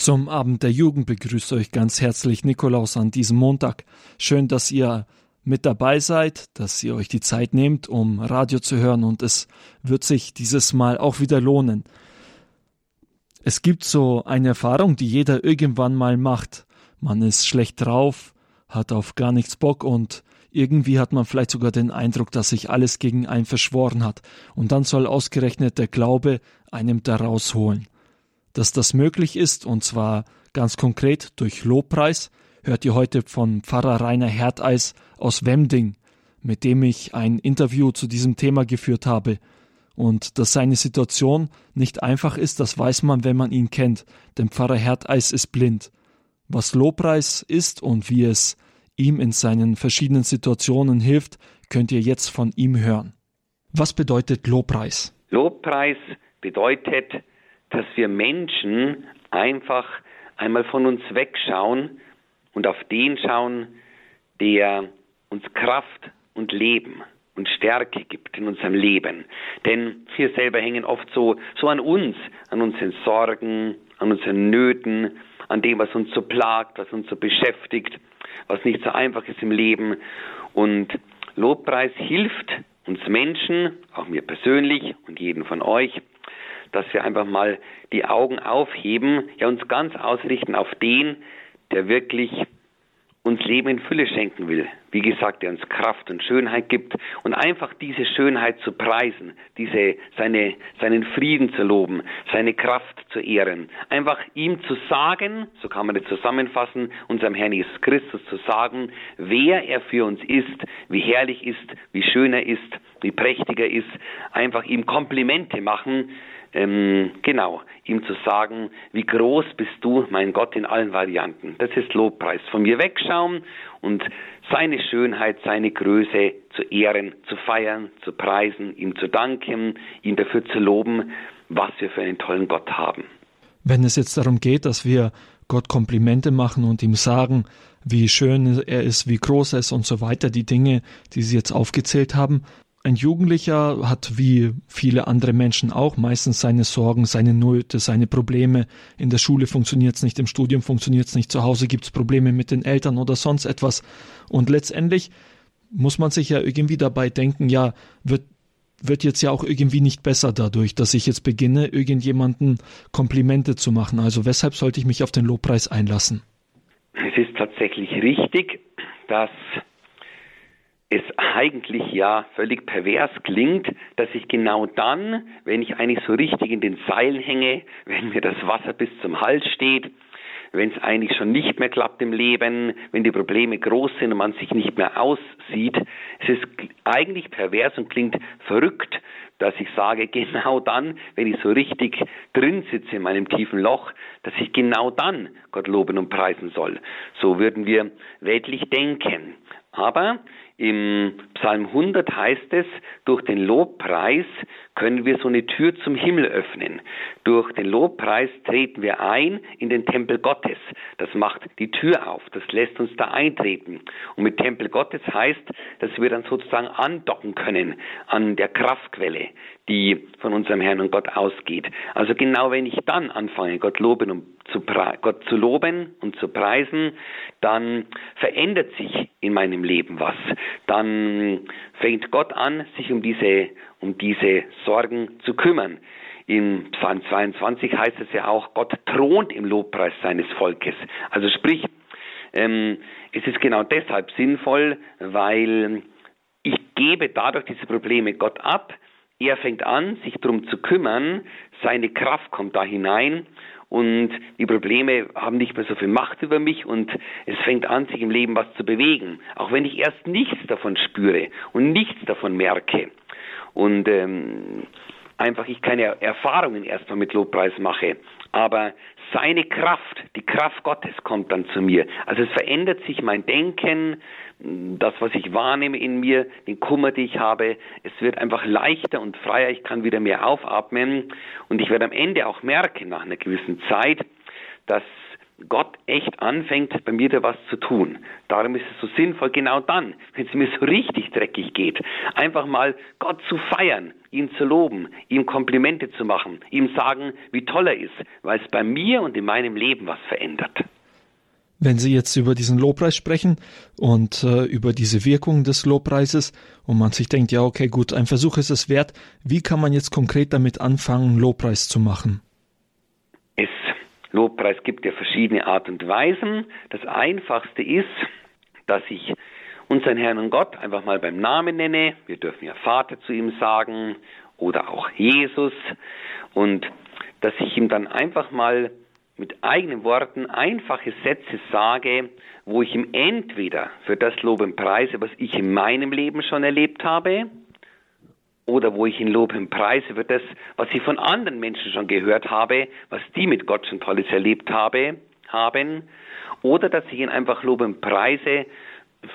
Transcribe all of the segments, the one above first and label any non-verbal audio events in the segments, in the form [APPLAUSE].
Zum Abend der Jugend begrüßt euch ganz herzlich Nikolaus an diesem Montag. Schön, dass ihr mit dabei seid, dass ihr euch die Zeit nehmt, um Radio zu hören und es wird sich dieses Mal auch wieder lohnen. Es gibt so eine Erfahrung, die jeder irgendwann mal macht. Man ist schlecht drauf, hat auf gar nichts Bock und irgendwie hat man vielleicht sogar den Eindruck, dass sich alles gegen einen verschworen hat. Und dann soll ausgerechnet der Glaube einem da rausholen. Dass das möglich ist, und zwar ganz konkret durch Lobpreis, hört ihr heute von Pfarrer Rainer Herdeis aus Wemding, mit dem ich ein Interview zu diesem Thema geführt habe. Und dass seine Situation nicht einfach ist, das weiß man, wenn man ihn kennt, denn Pfarrer Herdeis ist blind. Was Lobpreis ist und wie es ihm in seinen verschiedenen Situationen hilft, könnt ihr jetzt von ihm hören. Was bedeutet Lobpreis? Lobpreis bedeutet dass wir Menschen einfach einmal von uns wegschauen und auf den schauen, der uns Kraft und Leben und Stärke gibt in unserem Leben. Denn wir selber hängen oft so, so an uns, an unseren Sorgen, an unseren Nöten, an dem, was uns so plagt, was uns so beschäftigt, was nicht so einfach ist im Leben. Und Lobpreis hilft uns Menschen, auch mir persönlich und jeden von euch, dass wir einfach mal die Augen aufheben, ja uns ganz ausrichten auf den, der wirklich uns Leben in Fülle schenken will. Wie gesagt, der uns Kraft und Schönheit gibt und einfach diese Schönheit zu preisen, diese, seine, seinen Frieden zu loben, seine Kraft zu ehren. Einfach ihm zu sagen, so kann man das zusammenfassen, unserem Herrn Jesus Christus zu sagen, wer er für uns ist, wie herrlich ist, wie schön er ist, wie prächtig er ist, einfach ihm Komplimente machen, ähm, genau, ihm zu sagen, wie groß bist du, mein Gott, in allen Varianten. Das ist Lobpreis. Von mir wegschauen und seine Schönheit, seine Größe zu ehren, zu feiern, zu preisen, ihm zu danken, ihm dafür zu loben, was wir für einen tollen Gott haben. Wenn es jetzt darum geht, dass wir Gott Komplimente machen und ihm sagen, wie schön er ist, wie groß er ist und so weiter, die Dinge, die Sie jetzt aufgezählt haben, ein Jugendlicher hat wie viele andere Menschen auch meistens seine Sorgen, seine Nöte, seine Probleme. In der Schule funktioniert es nicht, im Studium funktioniert es nicht, zu Hause gibt es Probleme mit den Eltern oder sonst etwas. Und letztendlich muss man sich ja irgendwie dabei denken, ja, wird, wird jetzt ja auch irgendwie nicht besser dadurch, dass ich jetzt beginne, irgendjemanden Komplimente zu machen. Also weshalb sollte ich mich auf den Lobpreis einlassen? Es ist tatsächlich richtig, dass es eigentlich ja völlig pervers klingt, dass ich genau dann, wenn ich eigentlich so richtig in den Seilen hänge, wenn mir das Wasser bis zum Hals steht, wenn es eigentlich schon nicht mehr klappt im Leben, wenn die Probleme groß sind und man sich nicht mehr aussieht. Es ist eigentlich pervers und klingt verrückt, dass ich sage, [LAUGHS] genau dann, wenn ich so richtig drin sitze in meinem tiefen Loch, dass ich genau dann Gott loben und preisen soll. So würden wir weltlich denken. Aber im Psalm 100 heißt es, durch den Lobpreis können wir so eine Tür zum Himmel öffnen. Durch den Lobpreis treten wir ein in den Tempel Gottes. Das macht die Tür auf, das lässt uns da eintreten. Und mit Tempel Gottes heißt, dass wir dann sozusagen andocken können an der Kraftquelle, die von unserem Herrn und Gott ausgeht. Also genau wenn ich dann anfange, Gott loben und zu Gott zu loben und zu preisen, dann verändert sich in meinem Leben was. Dann fängt Gott an, sich um diese, um diese Sorgen zu kümmern. In Psalm 22 heißt es ja auch, Gott thront im Lobpreis seines Volkes. Also sprich, ähm, es ist genau deshalb sinnvoll, weil ich gebe dadurch diese Probleme Gott ab. Er fängt an, sich darum zu kümmern. Seine Kraft kommt da hinein und die Probleme haben nicht mehr so viel Macht über mich und es fängt an, sich im Leben was zu bewegen, auch wenn ich erst nichts davon spüre und nichts davon merke und ähm, einfach ich keine Erfahrungen erstmal mit Lobpreis mache, aber seine Kraft, die Kraft Gottes kommt dann zu mir. Also es verändert sich mein Denken, das, was ich wahrnehme in mir, den Kummer, den ich habe, es wird einfach leichter und freier, ich kann wieder mehr aufatmen und ich werde am Ende auch merken, nach einer gewissen Zeit, dass Gott echt anfängt, bei mir da was zu tun. Darum ist es so sinnvoll, genau dann, wenn es mir so richtig dreckig geht, einfach mal Gott zu feiern, ihn zu loben, ihm Komplimente zu machen, ihm sagen, wie toll er ist, weil es bei mir und in meinem Leben was verändert. Wenn Sie jetzt über diesen Lobpreis sprechen und äh, über diese Wirkung des Lobpreises und man sich denkt, ja, okay, gut, ein Versuch ist es wert, wie kann man jetzt konkret damit anfangen, Lobpreis zu machen? Lobpreis gibt ja verschiedene Art und Weisen. Das einfachste ist, dass ich unseren Herrn und Gott einfach mal beim Namen nenne. Wir dürfen ja Vater zu ihm sagen oder auch Jesus und dass ich ihm dann einfach mal mit eigenen Worten einfache Sätze sage, wo ich ihm entweder für das Lob und preise, was ich in meinem Leben schon erlebt habe, oder wo ich ihn lobe und preise für das, was ich von anderen Menschen schon gehört habe, was die mit Gott schon Tolles erlebt habe, haben, oder dass ich ihn einfach lobe und preise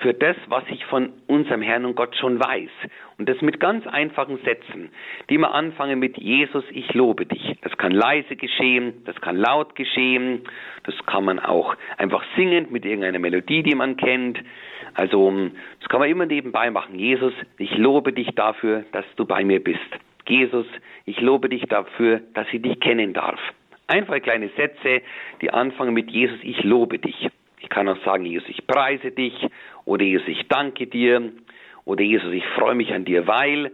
für das, was ich von unserem Herrn und Gott schon weiß. Und das mit ganz einfachen Sätzen, die man anfangen mit Jesus, ich lobe dich. Das kann leise geschehen, das kann laut geschehen, das kann man auch einfach singend mit irgendeiner Melodie, die man kennt. Also das kann man immer nebenbei machen. Jesus, ich lobe dich dafür, dass du bei mir bist. Jesus, ich lobe dich dafür, dass ich dich kennen darf. Einfach kleine Sätze, die anfangen mit Jesus, ich lobe dich. Ich kann auch sagen, Jesus, ich preise dich oder Jesus, ich danke dir oder Jesus, ich freue mich an dir, weil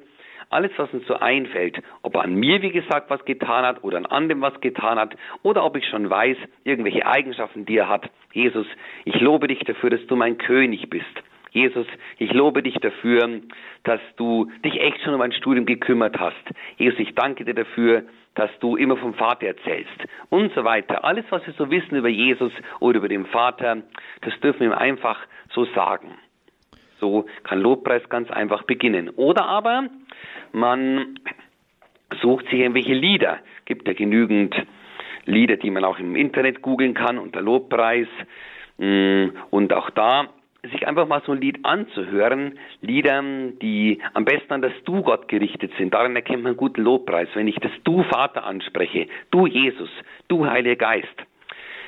alles, was uns so einfällt, ob er an mir, wie gesagt, was getan hat oder an anderem was getan hat oder ob ich schon weiß, irgendwelche Eigenschaften, die er hat. Jesus, ich lobe dich dafür, dass du mein König bist. Jesus, ich lobe dich dafür, dass du dich echt schon um ein Studium gekümmert hast. Jesus, ich danke dir dafür, dass du immer vom Vater erzählst und so weiter. Alles, was wir so wissen über Jesus oder über den Vater, das dürfen wir ihm einfach so sagen. So kann Lobpreis ganz einfach beginnen. Oder aber man sucht sich irgendwelche Lieder. Gibt ja genügend Lieder, die man auch im Internet googeln kann unter Lobpreis. Mm, und auch da sich einfach mal so ein Lied anzuhören, Lieder, die am besten an das Du Gott gerichtet sind. Daran erkennt man einen guten Lobpreis, wenn ich das Du Vater anspreche, Du Jesus, Du Heiliger Geist.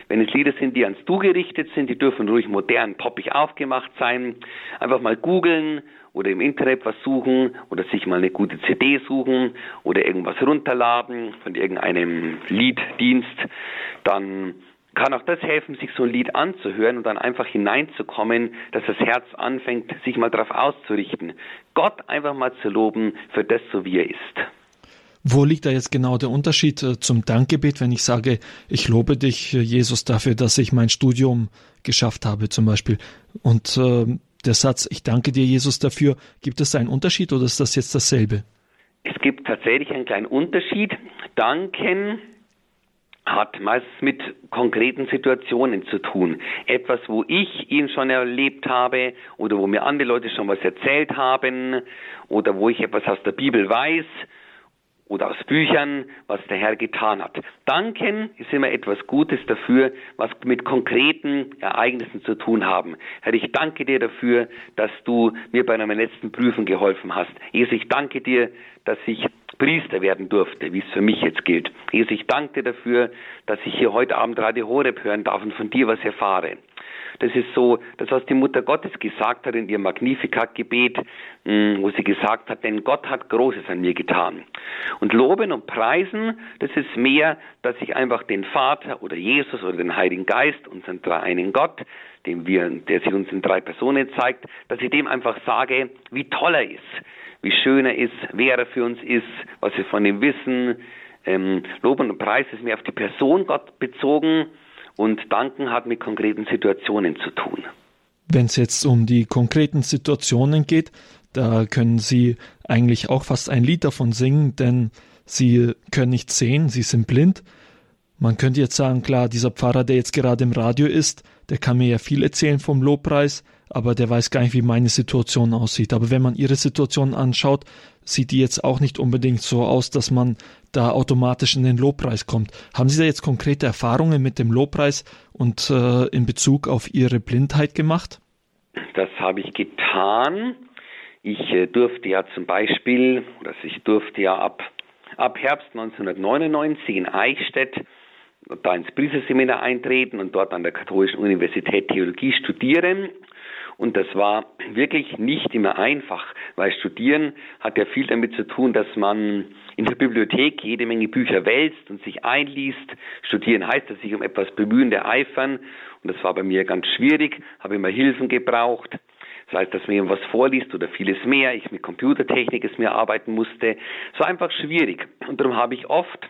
Wenn es Lieder sind, die ans Du gerichtet sind, die dürfen ruhig modern, poppig aufgemacht sein. Einfach mal googeln oder im Internet was suchen oder sich mal eine gute CD suchen oder irgendwas runterladen von irgendeinem Lieddienst. Dann kann auch das helfen, sich so ein Lied anzuhören und dann einfach hineinzukommen, dass das Herz anfängt, sich mal darauf auszurichten. Gott einfach mal zu loben für das, so wie er ist. Wo liegt da jetzt genau der Unterschied äh, zum Dankgebet, wenn ich sage, ich lobe dich, äh, Jesus, dafür, dass ich mein Studium geschafft habe, zum Beispiel? Und äh, der Satz, ich danke dir, Jesus, dafür, gibt es da einen Unterschied oder ist das jetzt dasselbe? Es gibt tatsächlich einen kleinen Unterschied. Danken hat meistens mit konkreten Situationen zu tun. Etwas, wo ich ihn schon erlebt habe oder wo mir andere Leute schon was erzählt haben oder wo ich etwas aus der Bibel weiß oder aus Büchern, was der Herr getan hat. Danken ist immer etwas Gutes dafür, was mit konkreten Ereignissen zu tun haben. Herr, ich danke dir dafür, dass du mir bei meinen letzten Prüfen geholfen hast. Jesus, ich danke dir, dass ich Priester werden durfte, wie es für mich jetzt gilt. Jesus, ich danke dir dafür, dass ich hier heute Abend Radio Horeb hören darf und von dir was erfahre. Das ist so, das was die Mutter Gottes gesagt hat in ihrem Magnificat-Gebet, hm, wo sie gesagt hat, denn Gott hat Großes an mir getan. Und loben und preisen, das ist mehr, dass ich einfach den Vater oder Jesus oder den Heiligen Geist, unseren dreieinen Gott, dem wir, der sich uns in drei Personen zeigt, dass ich dem einfach sage, wie toll er ist, wie schön er ist, wer er für uns ist, was wir von ihm wissen. Ähm, Loben und Preis ist mehr auf die Person Gott bezogen und Danken hat mit konkreten Situationen zu tun. Wenn es jetzt um die konkreten Situationen geht, da können Sie eigentlich auch fast ein Lied davon singen, denn Sie können nicht sehen, Sie sind blind. Man könnte jetzt sagen, klar, dieser Pfarrer, der jetzt gerade im Radio ist, der kann mir ja viel erzählen vom Lobpreis, aber der weiß gar nicht, wie meine Situation aussieht. Aber wenn man Ihre Situation anschaut, sieht die jetzt auch nicht unbedingt so aus, dass man da automatisch in den Lobpreis kommt. Haben Sie da jetzt konkrete Erfahrungen mit dem Lobpreis und äh, in Bezug auf Ihre Blindheit gemacht? Das habe ich getan. Ich äh, durfte ja zum Beispiel, oder ich durfte ja ab, ab Herbst 1999 in Eichstätt da ins Priesterseminar eintreten und dort an der Katholischen Universität Theologie studieren. Und das war wirklich nicht immer einfach, weil Studieren hat ja viel damit zu tun, dass man in der Bibliothek jede Menge Bücher wälzt und sich einliest. Studieren heißt, dass sich um etwas bemühen, der eifern. Und das war bei mir ganz schwierig, habe immer Hilfen gebraucht. Das heißt, dass mir was vorliest oder vieles mehr, ich mit Computertechnik es mir arbeiten musste. War einfach schwierig. Und darum habe ich oft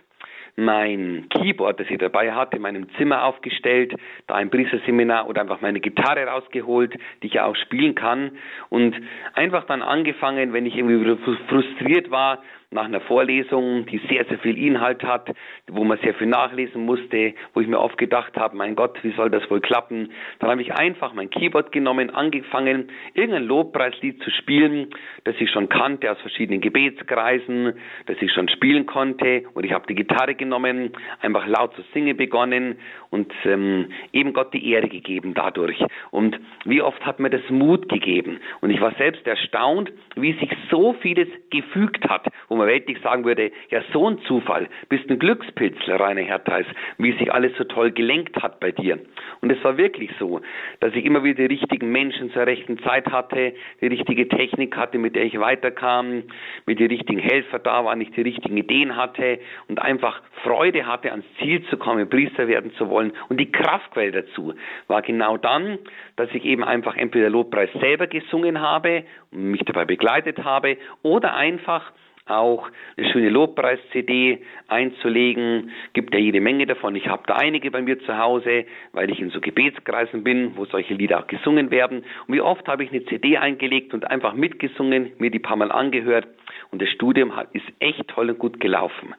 mein Keyboard, das ich dabei hatte, in meinem Zimmer aufgestellt, da ein Priesterseminar oder einfach meine Gitarre rausgeholt, die ich ja auch spielen kann. Und einfach dann angefangen, wenn ich irgendwie frustriert war, nach einer Vorlesung, die sehr, sehr viel Inhalt hat, wo man sehr viel nachlesen musste, wo ich mir oft gedacht habe, mein Gott, wie soll das wohl klappen? Dann habe ich einfach mein Keyboard genommen, angefangen, irgendein Lobpreislied zu spielen, das ich schon kannte aus verschiedenen Gebetskreisen, das ich schon spielen konnte. Und ich habe die Gitarre genommen, einfach laut zu singen begonnen und ähm, eben Gott die Ehre gegeben dadurch. Und wie oft hat mir das Mut gegeben? Und ich war selbst erstaunt, wie sich so vieles gefügt hat, wo man weltlich sagen würde, ja so ein Zufall, bist ein Glückspilz, Rainer Hertheis, wie sich alles so toll gelenkt hat bei dir. Und es war wirklich so, dass ich immer wieder die richtigen Menschen zur rechten Zeit hatte, die richtige Technik hatte, mit der ich weiterkam, mit den richtigen Helfer da waren, ich die richtigen Ideen hatte und einfach Freude hatte, ans Ziel zu kommen, Priester werden zu wollen. Und die Kraftquelle dazu war genau dann, dass ich eben einfach entweder Lobpreis selber gesungen habe und mich dabei begleitet habe oder einfach auch eine schöne Lobpreis-CD einzulegen. Gibt ja jede Menge davon. Ich habe da einige bei mir zu Hause, weil ich in so Gebetskreisen bin, wo solche Lieder auch gesungen werden. Und wie oft habe ich eine CD eingelegt und einfach mitgesungen, mir die paar Mal angehört. Und das Studium ist echt toll und gut gelaufen.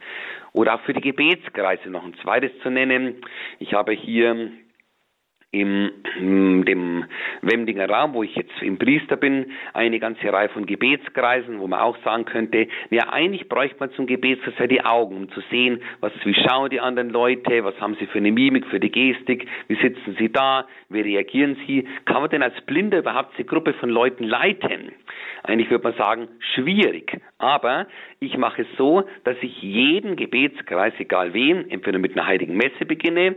Oder auch für die Gebetskreise noch ein zweites zu nennen. Ich habe hier im dem Wemdinger Raum, wo ich jetzt im Priester bin, eine ganze Reihe von Gebetskreisen, wo man auch sagen könnte, ja eigentlich bräuchte man zum Gebetskreis die Augen, um zu sehen, was wie schauen die anderen Leute, was haben sie für eine Mimik, für die Gestik, wie sitzen sie da, wie reagieren sie, kann man denn als Blinder überhaupt diese Gruppe von Leuten leiten? Eigentlich würde man sagen, schwierig. Aber ich mache es so, dass ich jeden Gebetskreis, egal wen, entweder mit einer heiligen Messe beginne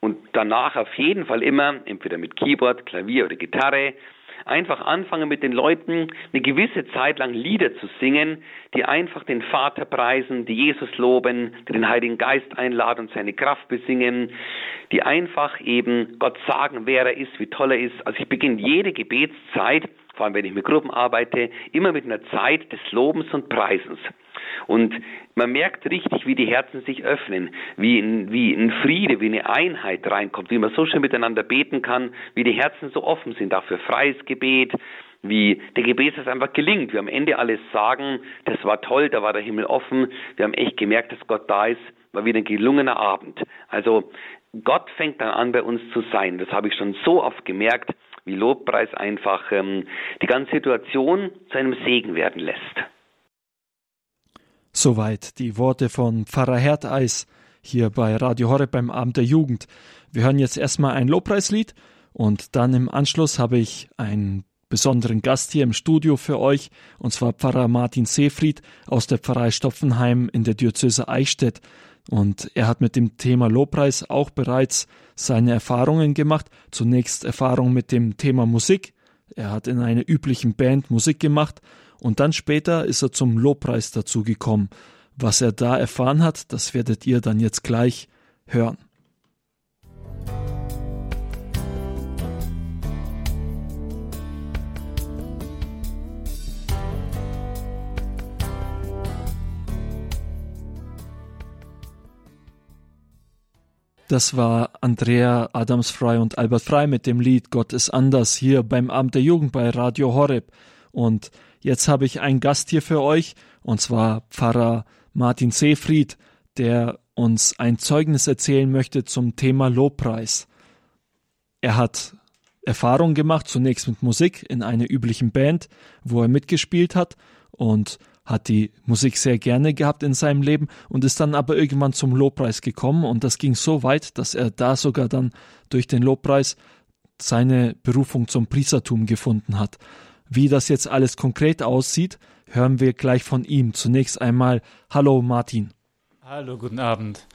und danach auf jeden Fall immer, entweder mit Keyboard, Klavier oder Gitarre, einfach anfangen mit den Leuten eine gewisse Zeit lang Lieder zu singen, die einfach den Vater preisen, die Jesus loben, die den Heiligen Geist einladen und seine Kraft besingen, die einfach eben Gott sagen, wer er ist, wie toll er ist. Also ich beginne jede Gebetszeit, vor allem wenn ich mit Gruppen arbeite, immer mit einer Zeit des Lobens und Preisens. Und man merkt richtig, wie die Herzen sich öffnen, wie ein, wie ein Friede, wie eine Einheit reinkommt, wie man so schön miteinander beten kann, wie die Herzen so offen sind, auch für freies Gebet, wie der Gebet einfach gelingt. Wir am Ende alles sagen, das war toll, da war der Himmel offen, wir haben echt gemerkt, dass Gott da ist, war wieder ein gelungener Abend. Also Gott fängt dann an, bei uns zu sein. Das habe ich schon so oft gemerkt, wie Lobpreis einfach ähm, die ganze Situation zu einem Segen werden lässt. Soweit die Worte von Pfarrer Herteis hier bei Radio Horeb beim Abend der Jugend. Wir hören jetzt erstmal ein Lobpreislied und dann im Anschluss habe ich einen besonderen Gast hier im Studio für euch, und zwar Pfarrer Martin Seefried aus der Pfarrei Stopfenheim in der Diözese Eichstätt. Und er hat mit dem Thema Lobpreis auch bereits seine Erfahrungen gemacht. Zunächst Erfahrung mit dem Thema Musik. Er hat in einer üblichen Band Musik gemacht und dann später ist er zum Lobpreis dazu gekommen. Was er da erfahren hat, das werdet ihr dann jetzt gleich hören. Das war Andrea Adamsfrei und Albert Frei mit dem Lied Gott ist anders hier beim Amt der Jugend bei Radio Horeb. Und Jetzt habe ich einen Gast hier für euch, und zwar Pfarrer Martin Seefried, der uns ein Zeugnis erzählen möchte zum Thema Lobpreis. Er hat Erfahrung gemacht, zunächst mit Musik in einer üblichen Band, wo er mitgespielt hat und hat die Musik sehr gerne gehabt in seinem Leben und ist dann aber irgendwann zum Lobpreis gekommen und das ging so weit, dass er da sogar dann durch den Lobpreis seine Berufung zum Priestertum gefunden hat. Wie das jetzt alles konkret aussieht, hören wir gleich von ihm. Zunächst einmal Hallo Martin. Hallo, guten Abend.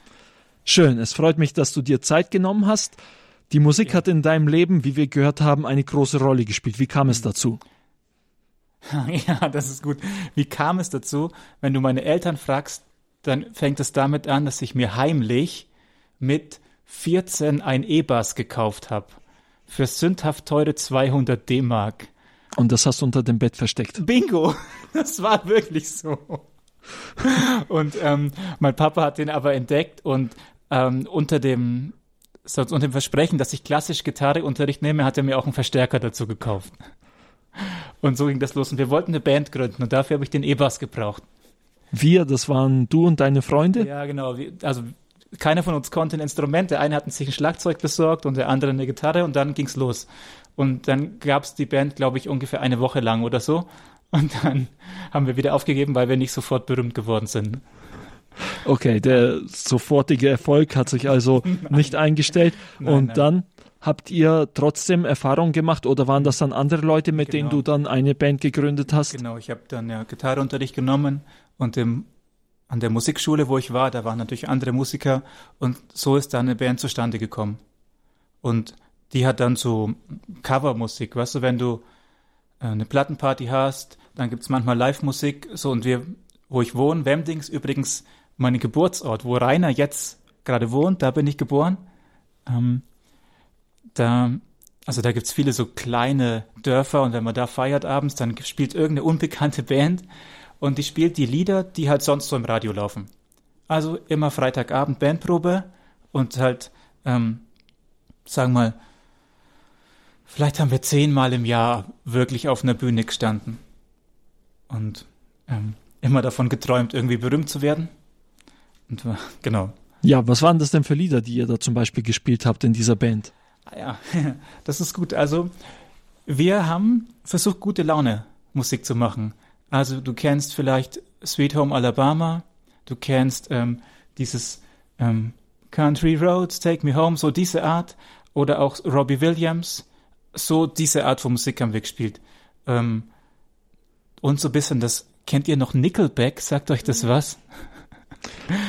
Schön, es freut mich, dass du dir Zeit genommen hast. Die Musik ja. hat in deinem Leben, wie wir gehört haben, eine große Rolle gespielt. Wie kam es mhm. dazu? [LAUGHS] Ja, das ist gut. Wie kam es dazu? Wenn du meine Eltern fragst, dann fängt es damit an, dass ich mir heimlich mit 14 ein E-Bass gekauft habe. Für sündhaft teure 200 D-Mark. Und das hast du unter dem Bett versteckt. Bingo! [LAUGHS] Das war wirklich so. Und ähm, mein Papa hat den aber entdeckt und ähm, unter dem so, unter dem Versprechen, dass ich klassisch Gitarreunterricht nehme, hat er mir auch einen Verstärker dazu gekauft. Und so ging das los. Und wir wollten eine Band gründen und dafür habe ich den E-Bass gebraucht. Wir, das waren du und deine Freunde? Ja, genau. Also keiner von uns konnte ein Instrument. Der eine hat sich ein Schlagzeug besorgt und der andere eine Gitarre und dann ging's los. Und dann gab's die Band, glaube ich, ungefähr eine Woche lang oder so. Und dann haben wir wieder aufgegeben, weil wir nicht sofort berühmt geworden sind. Okay, der sofortige Erfolg hat sich also [LAUGHS] nicht eingestellt. Nein, und nein. dann habt ihr trotzdem Erfahrung gemacht oder waren das dann andere Leute, mit genau. denen du dann eine Band gegründet hast? Genau, ich habe dann ja Gitarreunterricht genommen und im, an der Musikschule, wo ich war, da waren natürlich andere Musiker und so ist dann eine Band zustande gekommen. Und die hat dann so Covermusik, weißt du, wenn du äh, eine Plattenparty hast, dann gibt's manchmal Live-Musik, so und wir, wo ich wohne, Wemdings, übrigens mein Geburtsort, wo Rainer jetzt gerade wohnt, da bin ich geboren. Ähm, da, also da gibt's viele so kleine Dörfer und wenn man da feiert abends, dann spielt irgendeine unbekannte Band und die spielt die Lieder, die halt sonst so im Radio laufen. Also immer Freitagabend Bandprobe und halt, ähm, sagen wir mal, vielleicht haben wir zehnmal im Jahr wirklich auf einer Bühne gestanden und ähm, immer davon geträumt, irgendwie berühmt zu werden. Und genau. Ja, was waren das denn für Lieder, die ihr da zum Beispiel gespielt habt in dieser Band? Ah ja, [LAUGHS] das ist gut. Also, wir haben versucht, gute Laune Musik zu machen. Also, du kennst vielleicht Sweet Home Alabama, du kennst ähm, dieses ähm, Country Roads, Take Me Home, so diese Art. Oder auch Robbie Williams, so diese Art von Musik haben wir gespielt. Ähm, und so ein bisschen das, kennt ihr noch Nickelback? Sagt euch das was? [LAUGHS]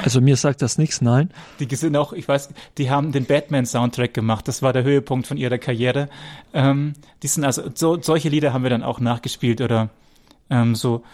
Also mir sagt das nichts, nein. Die sind auch, ich weiß, die haben den Batman-Soundtrack gemacht. Das war der Höhepunkt von ihrer Karriere. Ähm, die sind also, so, solche Lieder haben wir dann auch nachgespielt oder ähm, so,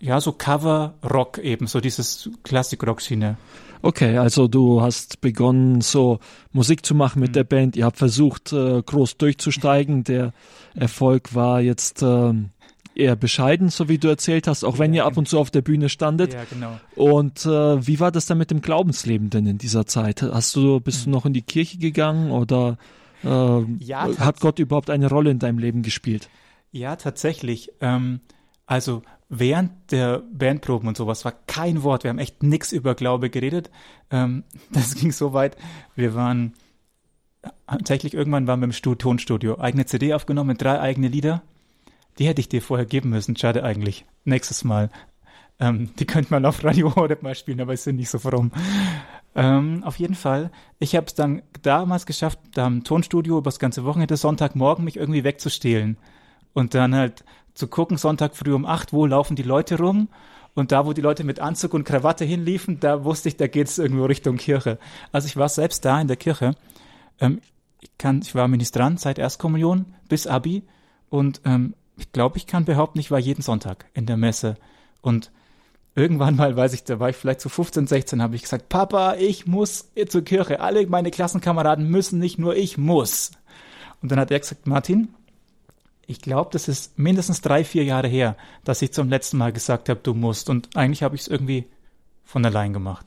ja, so Cover-Rock eben, so dieses Klassik-Rock-Schiene. Okay, also du hast begonnen, so Musik zu machen mit mhm. der Band. Ihr habt versucht, äh, groß durchzusteigen. Der Erfolg war jetzt ähm, eher bescheiden, so wie du erzählt hast, auch wenn ihr ab und zu auf der Bühne standet. Ja, genau. Und äh, wie war das dann mit dem Glaubensleben denn in dieser Zeit? Hast du, bist du noch in die Kirche gegangen oder äh, ja, hat Gott überhaupt eine Rolle in deinem Leben gespielt? Ja, tatsächlich. Ähm, also während der Bandproben und sowas war kein Wort. Wir haben echt nix über Glaube geredet. Ähm, [LAUGHS] das ging so weit. Wir waren tatsächlich irgendwann waren wir im Tonstudio, eigene CD aufgenommen drei eigene Lieder die hätte ich dir vorher geben müssen. Schade eigentlich. Nächstes Mal. Ähm, die könnte man auf Radio Horeb mal spielen, aber ist ja nicht so fromm. Ähm, auf jeden Fall. Ich habe es dann damals geschafft, da im Tonstudio über das ganze Wochenende Sonntagmorgen mich irgendwie wegzustehlen. Und dann halt zu gucken, Sonntag früh um acht, wo laufen die Leute rum? Und da, wo die Leute mit Anzug und Krawatte hinliefen, da wusste ich, da geht's irgendwo Richtung Kirche. Also ich war selbst da in der Kirche. Ähm, ich, kann, ich war Ministrant seit Erstkommunion bis Abi und ähm, ich glaube, ich kann behaupten, ich war jeden Sonntag in der Messe. Und irgendwann mal, weiß ich, da war ich vielleicht zu 15, 16, habe ich gesagt, Papa, ich muss zur Kirche. Alle meine Klassenkameraden müssen, nicht nur ich muss. Und dann hat er gesagt, Martin, ich glaube, das ist mindestens drei, vier Jahre her, dass ich zum letzten Mal gesagt habe, du musst. Und eigentlich habe ich es irgendwie von allein gemacht.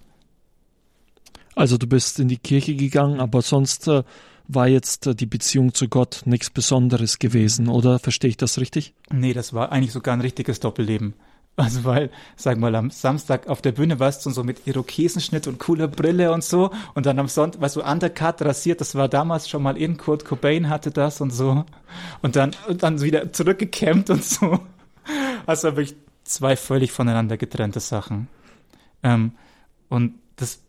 Also du bist in die Kirche gegangen, aber sonst äh, war jetzt äh, die Beziehung zu Gott nichts Besonderes gewesen, oder verstehe ich das richtig? Nee, das war eigentlich sogar ein richtiges Doppelleben. Also weil, sag mal, am Samstag auf der Bühne warst du so mit Irokesenschnitt und cooler Brille und so und dann am Sonntag, weißt du, undercut rasiert, das war damals schon mal in, Kurt Cobain hatte das und so und dann, und dann wieder zurückgekämmt und so. Also wirklich zwei völlig voneinander getrennte Sachen. Ähm, und das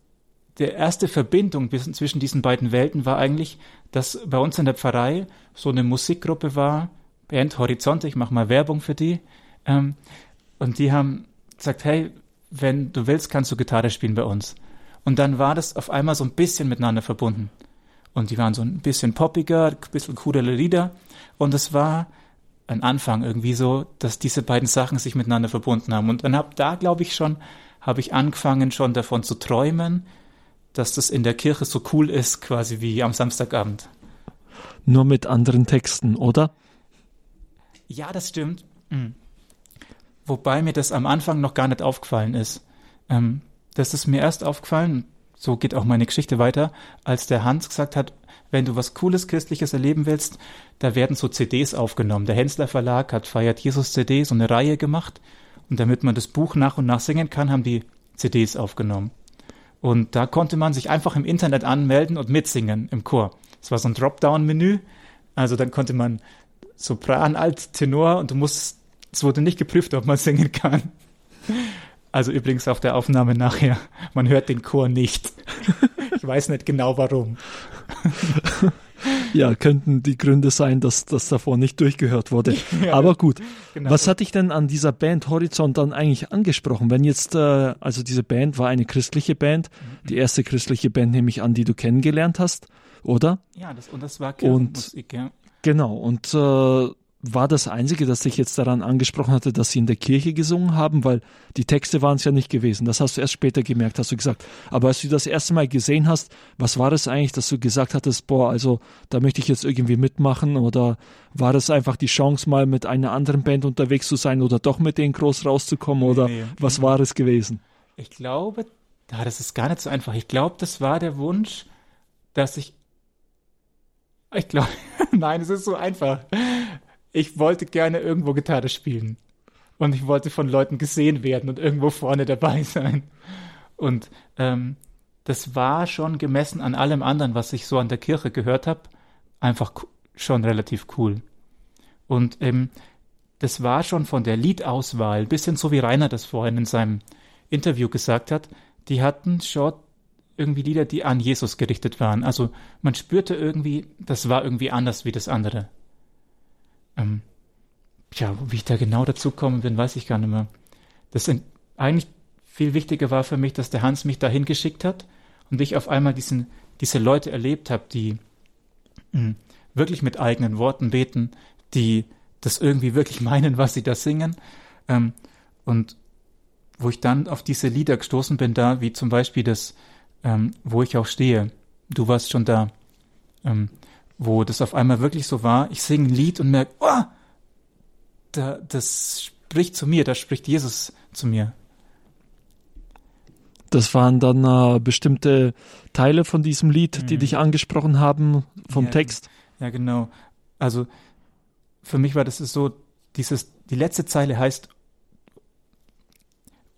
der erste Verbindung zwischen diesen beiden Welten war eigentlich, dass bei uns in der Pfarrei so eine Musikgruppe war, Band Horizonte, ich mache mal Werbung für die, ähm, und die haben gesagt, hey, wenn du willst, kannst du Gitarre spielen bei uns. Und dann war das auf einmal so ein bisschen miteinander verbunden. Und die waren so ein bisschen poppiger, ein bisschen coolere Lieder. Und es war ein Anfang irgendwie so, dass diese beiden Sachen sich miteinander verbunden haben. Und dann hab da, glaube ich schon, habe ich angefangen schon davon zu träumen, dass das in der Kirche so cool ist, quasi wie am Samstagabend. Nur mit anderen Texten, oder? Ja, das stimmt. Mhm. Wobei mir das am Anfang noch gar nicht aufgefallen ist. Ähm, das ist mir erst aufgefallen, so geht auch meine Geschichte weiter, als der Hans gesagt hat, wenn du was Cooles Christliches erleben willst, da werden so CDs aufgenommen. Der Hensler Verlag hat Feiert Jesus CD, so eine Reihe gemacht. Und damit man das Buch nach und nach singen kann, haben die CDs aufgenommen. Und da konnte man sich einfach im Internet anmelden und mitsingen im Chor. Es war so ein Dropdown-Menü. Also dann konnte man Sopran, Alt, Tenor und du musst, es wurde nicht geprüft, ob man singen kann. Also übrigens auf der Aufnahme nachher, man hört den Chor nicht. Ich weiß nicht genau warum. Ja, könnten die Gründe sein, dass das davor nicht durchgehört wurde. [LAUGHS] Ja, Aber gut. Genau. Was hat dich denn an dieser Band Horizont dann eigentlich angesprochen? Wenn jetzt, äh, also diese Band war eine christliche Band, mhm. die erste christliche Band nehme ich an, die du kennengelernt hast, oder? Ja, das, und das war Kirchenmusik, ja. Genau, und äh, war das Einzige, das dich jetzt daran angesprochen hatte, dass sie in der Kirche gesungen haben, weil die Texte waren es ja nicht gewesen. Das hast du erst später gemerkt, hast du gesagt. Aber als du das erste Mal gesehen hast, was war das eigentlich, dass du gesagt hattest, boah, also da möchte ich jetzt irgendwie mitmachen oder war das einfach die Chance, mal mit einer anderen Band unterwegs zu sein oder doch mit denen groß rauszukommen oder nee, was war es gewesen? Ich glaube, das ist gar nicht so einfach. Ich glaube, das war der Wunsch, dass ich ich glaube, [LAUGHS] nein, es ist so einfach ich wollte gerne irgendwo Gitarre spielen. Und ich wollte von Leuten gesehen werden und irgendwo vorne dabei [LAUGHS] sein. Und ähm, das war schon gemessen an allem anderen, was ich so an der Kirche gehört habe, einfach schon relativ cool. Und ähm, das war schon von der Liedauswahl, bisschen so wie Rainer das vorhin in seinem Interview gesagt hat, die hatten schon irgendwie Lieder, die an Jesus gerichtet waren. Also man spürte irgendwie, das war irgendwie anders wie das andere. Ähm, ja, wie ich da genau dazu gekommen bin, weiß ich gar nicht mehr. Das sind, eigentlich viel wichtiger war für mich, dass der Hans mich dahin geschickt hat und ich auf einmal diesen, diese Leute erlebt habe, die mh, hm, wirklich mit eigenen Worten beten, die das irgendwie wirklich meinen, was sie da singen. Ähm, und wo ich dann auf diese Lieder gestoßen bin, da, wie zum Beispiel das, ähm, wo ich auch stehe. Du warst schon da. Ähm, wo das auf einmal wirklich so war, ich singe ein Lied und merke, oh, da, das spricht zu mir, da spricht Jesus zu mir. Das waren dann äh, bestimmte Teile von diesem Lied, mhm. die dich angesprochen haben vom ja, Text. Ja, genau. Also für mich war das so, dieses, die letzte Zeile heißt,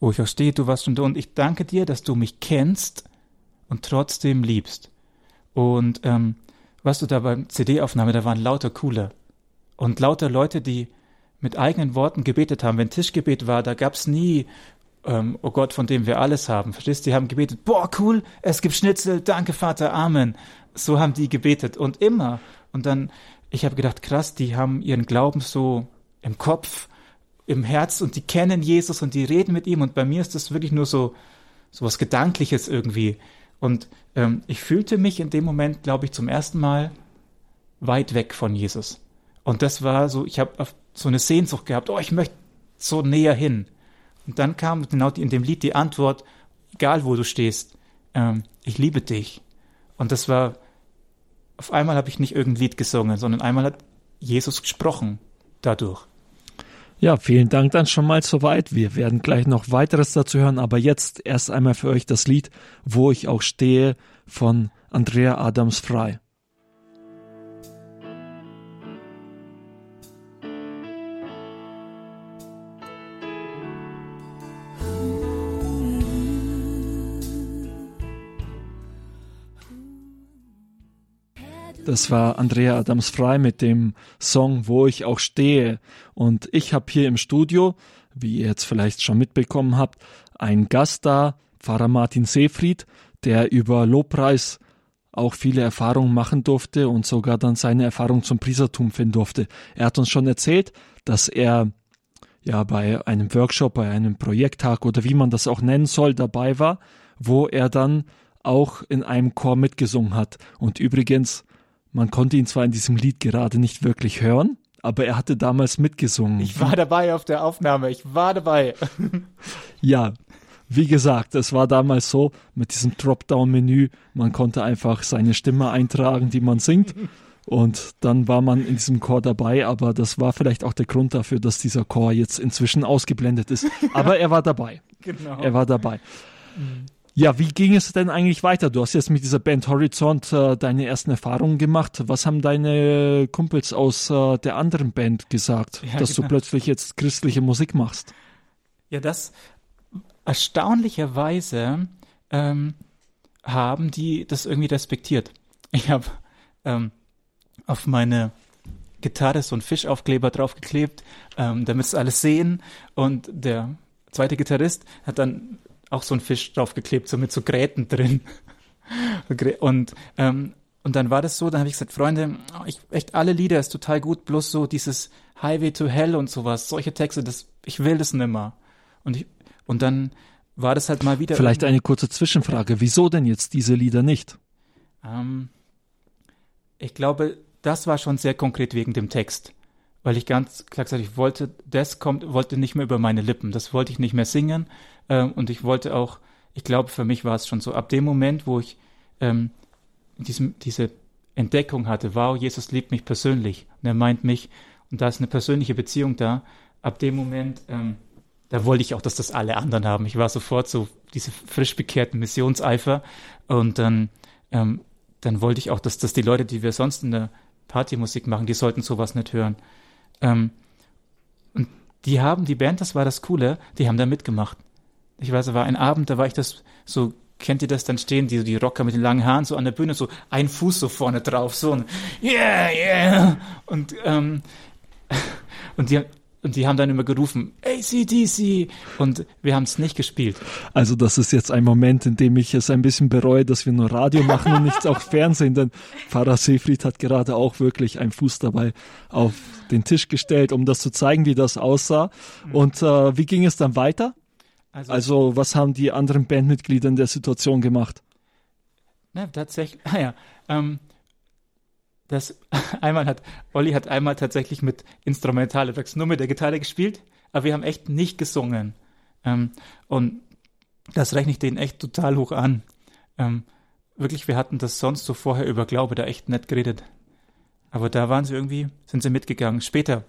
wo ich auch stehe, du warst schon da und ich danke dir, dass du mich kennst und trotzdem liebst. Und ähm, weißt du, da beim CD-Aufnahme, da waren lauter Coole. Und lauter Leute, die mit eigenen Worten gebetet haben. Wenn Tischgebet war, da gab's nie, ähm, oh Gott, von dem wir alles haben. Verstehst du? Die haben gebetet, boah, cool, es gibt Schnitzel, danke Vater, Amen. So haben die gebetet und immer. Und dann, ich habe gedacht, krass, die haben ihren Glauben so im Kopf, im Herz und die kennen Jesus und die reden mit ihm. Und bei mir ist das wirklich nur so, so was Gedankliches irgendwie. Und ähm, ich fühlte mich in dem Moment, glaube ich, zum ersten Mal weit weg von Jesus. Und das war so, ich habe so eine Sehnsucht gehabt, oh, ich möchte so näher hin. Und dann kam genau in dem Lied die Antwort, egal wo du stehst, ähm, ich liebe dich. Und das war, auf einmal habe ich nicht irgendein Lied gesungen, sondern einmal hat Jesus gesprochen dadurch. Ja, vielen Dank dann schon mal soweit. Wir werden gleich noch weiteres dazu hören, aber jetzt erst einmal für euch das Lied, wo ich auch stehe von Andrea Adams Frei. Das war Andrea Adams Frei mit dem Song Wo ich auch stehe. Und ich habe hier im Studio, wie ihr jetzt vielleicht schon mitbekommen habt, einen Gast da, Pfarrer Martin Seefried, der über Lobpreis auch viele Erfahrungen machen durfte und sogar dann seine Erfahrung zum Priestertum finden durfte. Er hat uns schon erzählt, dass er ja bei einem Workshop, bei einem Projekttag oder wie man das auch nennen soll, dabei war, wo er dann auch in einem Chor mitgesungen hat. Und übrigens, man konnte ihn zwar in diesem Lied gerade nicht wirklich hören, aber er hatte damals mitgesungen. Ich war dabei auf der Aufnahme, ich war dabei. [LAUGHS] ja, wie gesagt, es war damals so mit diesem Dropdown-Menü, man konnte einfach seine Stimme eintragen, die man singt. Und dann war man in diesem Chor dabei, aber das war vielleicht auch der Grund dafür, dass dieser Chor jetzt inzwischen ausgeblendet ist. [LAUGHS] Aber er war dabei. Genau. Er war dabei. Ja, wie ging es denn eigentlich weiter? Du hast jetzt mit dieser Band Horizont äh, deine ersten Erfahrungen gemacht. Was haben deine Kumpels aus äh, der anderen Band gesagt, ja, dass genau. du plötzlich jetzt christliche Musik machst? Ja, das erstaunlicherweise ähm, haben die das irgendwie respektiert. Ich habe ähm, auf meine Gitarre so einen Fischaufkleber draufgeklebt, ähm, damit sie alles sehen. Und der zweite Gitarrist hat dann auch so einen Fisch draufgeklebt, so mit so Gräten drin. [LAUGHS] und, ähm, und dann war das so, dann habe ich gesagt, Freunde, ich, echt alle Lieder ist total gut, bloß so dieses Highway to Hell und sowas, solche Texte, das, ich will das nimmer. Und ich, und dann war das halt mal wieder. Vielleicht eine kurze Zwischenfrage. Wieso denn jetzt diese Lieder nicht? Ähm, ich glaube, das war schon sehr konkret wegen dem Text. Weil ich ganz klar gesagt, ich wollte, das kommt, wollte nicht mehr über meine Lippen. Das wollte ich nicht mehr singen. Ähm, und ich wollte auch, ich glaube, für mich war es schon so, ab dem Moment, wo ich ähm, diesem, diese Entdeckung hatte, wow, Jesus liebt mich persönlich und er meint mich und da ist eine persönliche Beziehung da, ab dem Moment, ähm, da wollte ich auch, dass das alle anderen haben. Ich war sofort so diese frisch bekehrten Missionseifer und dann, ähm, dann wollte ich auch, dass, dass die Leute, die wir sonst in der Partymusik machen, die sollten sowas nicht hören. Ähm, und die haben, die Band, das war das Coole, die haben da mitgemacht ich weiß, es war ein Abend, da war ich das so, kennt ihr das, dann stehen die, die Rocker mit den langen Haaren so an der Bühne, so ein Fuß so vorne drauf, so ein Yeah, yeah. Und, ähm, [LAUGHS] und die, und die haben dann immer gerufen, ACDC! Und wir haben es nicht gespielt. Also das ist jetzt ein Moment, in dem ich es ein bisschen bereue, dass wir nur Radio machen und nichts auch Fernsehen, denn Pfarrer Seefried hat gerade auch wirklich einen Fuß dabei auf den Tisch gestellt, um das zu zeigen, wie das aussah. Und äh, wie ging es dann weiter? Also, also was haben die anderen Bandmitglieder in der Situation gemacht? Na, tatsächlich, [LAUGHS] ah ja, ähm, das [LAUGHS] einmal hat, Olli hat einmal tatsächlich mit Instrumentaleffekts nur mit der Gitarre gespielt, aber wir haben echt nicht gesungen. Ähm, und das rechne ich denen echt total hoch an. Ähm, wirklich, wir hatten das sonst so vorher über Glaube da echt nett geredet. Aber da waren sie irgendwie, sind sie mitgegangen. Später,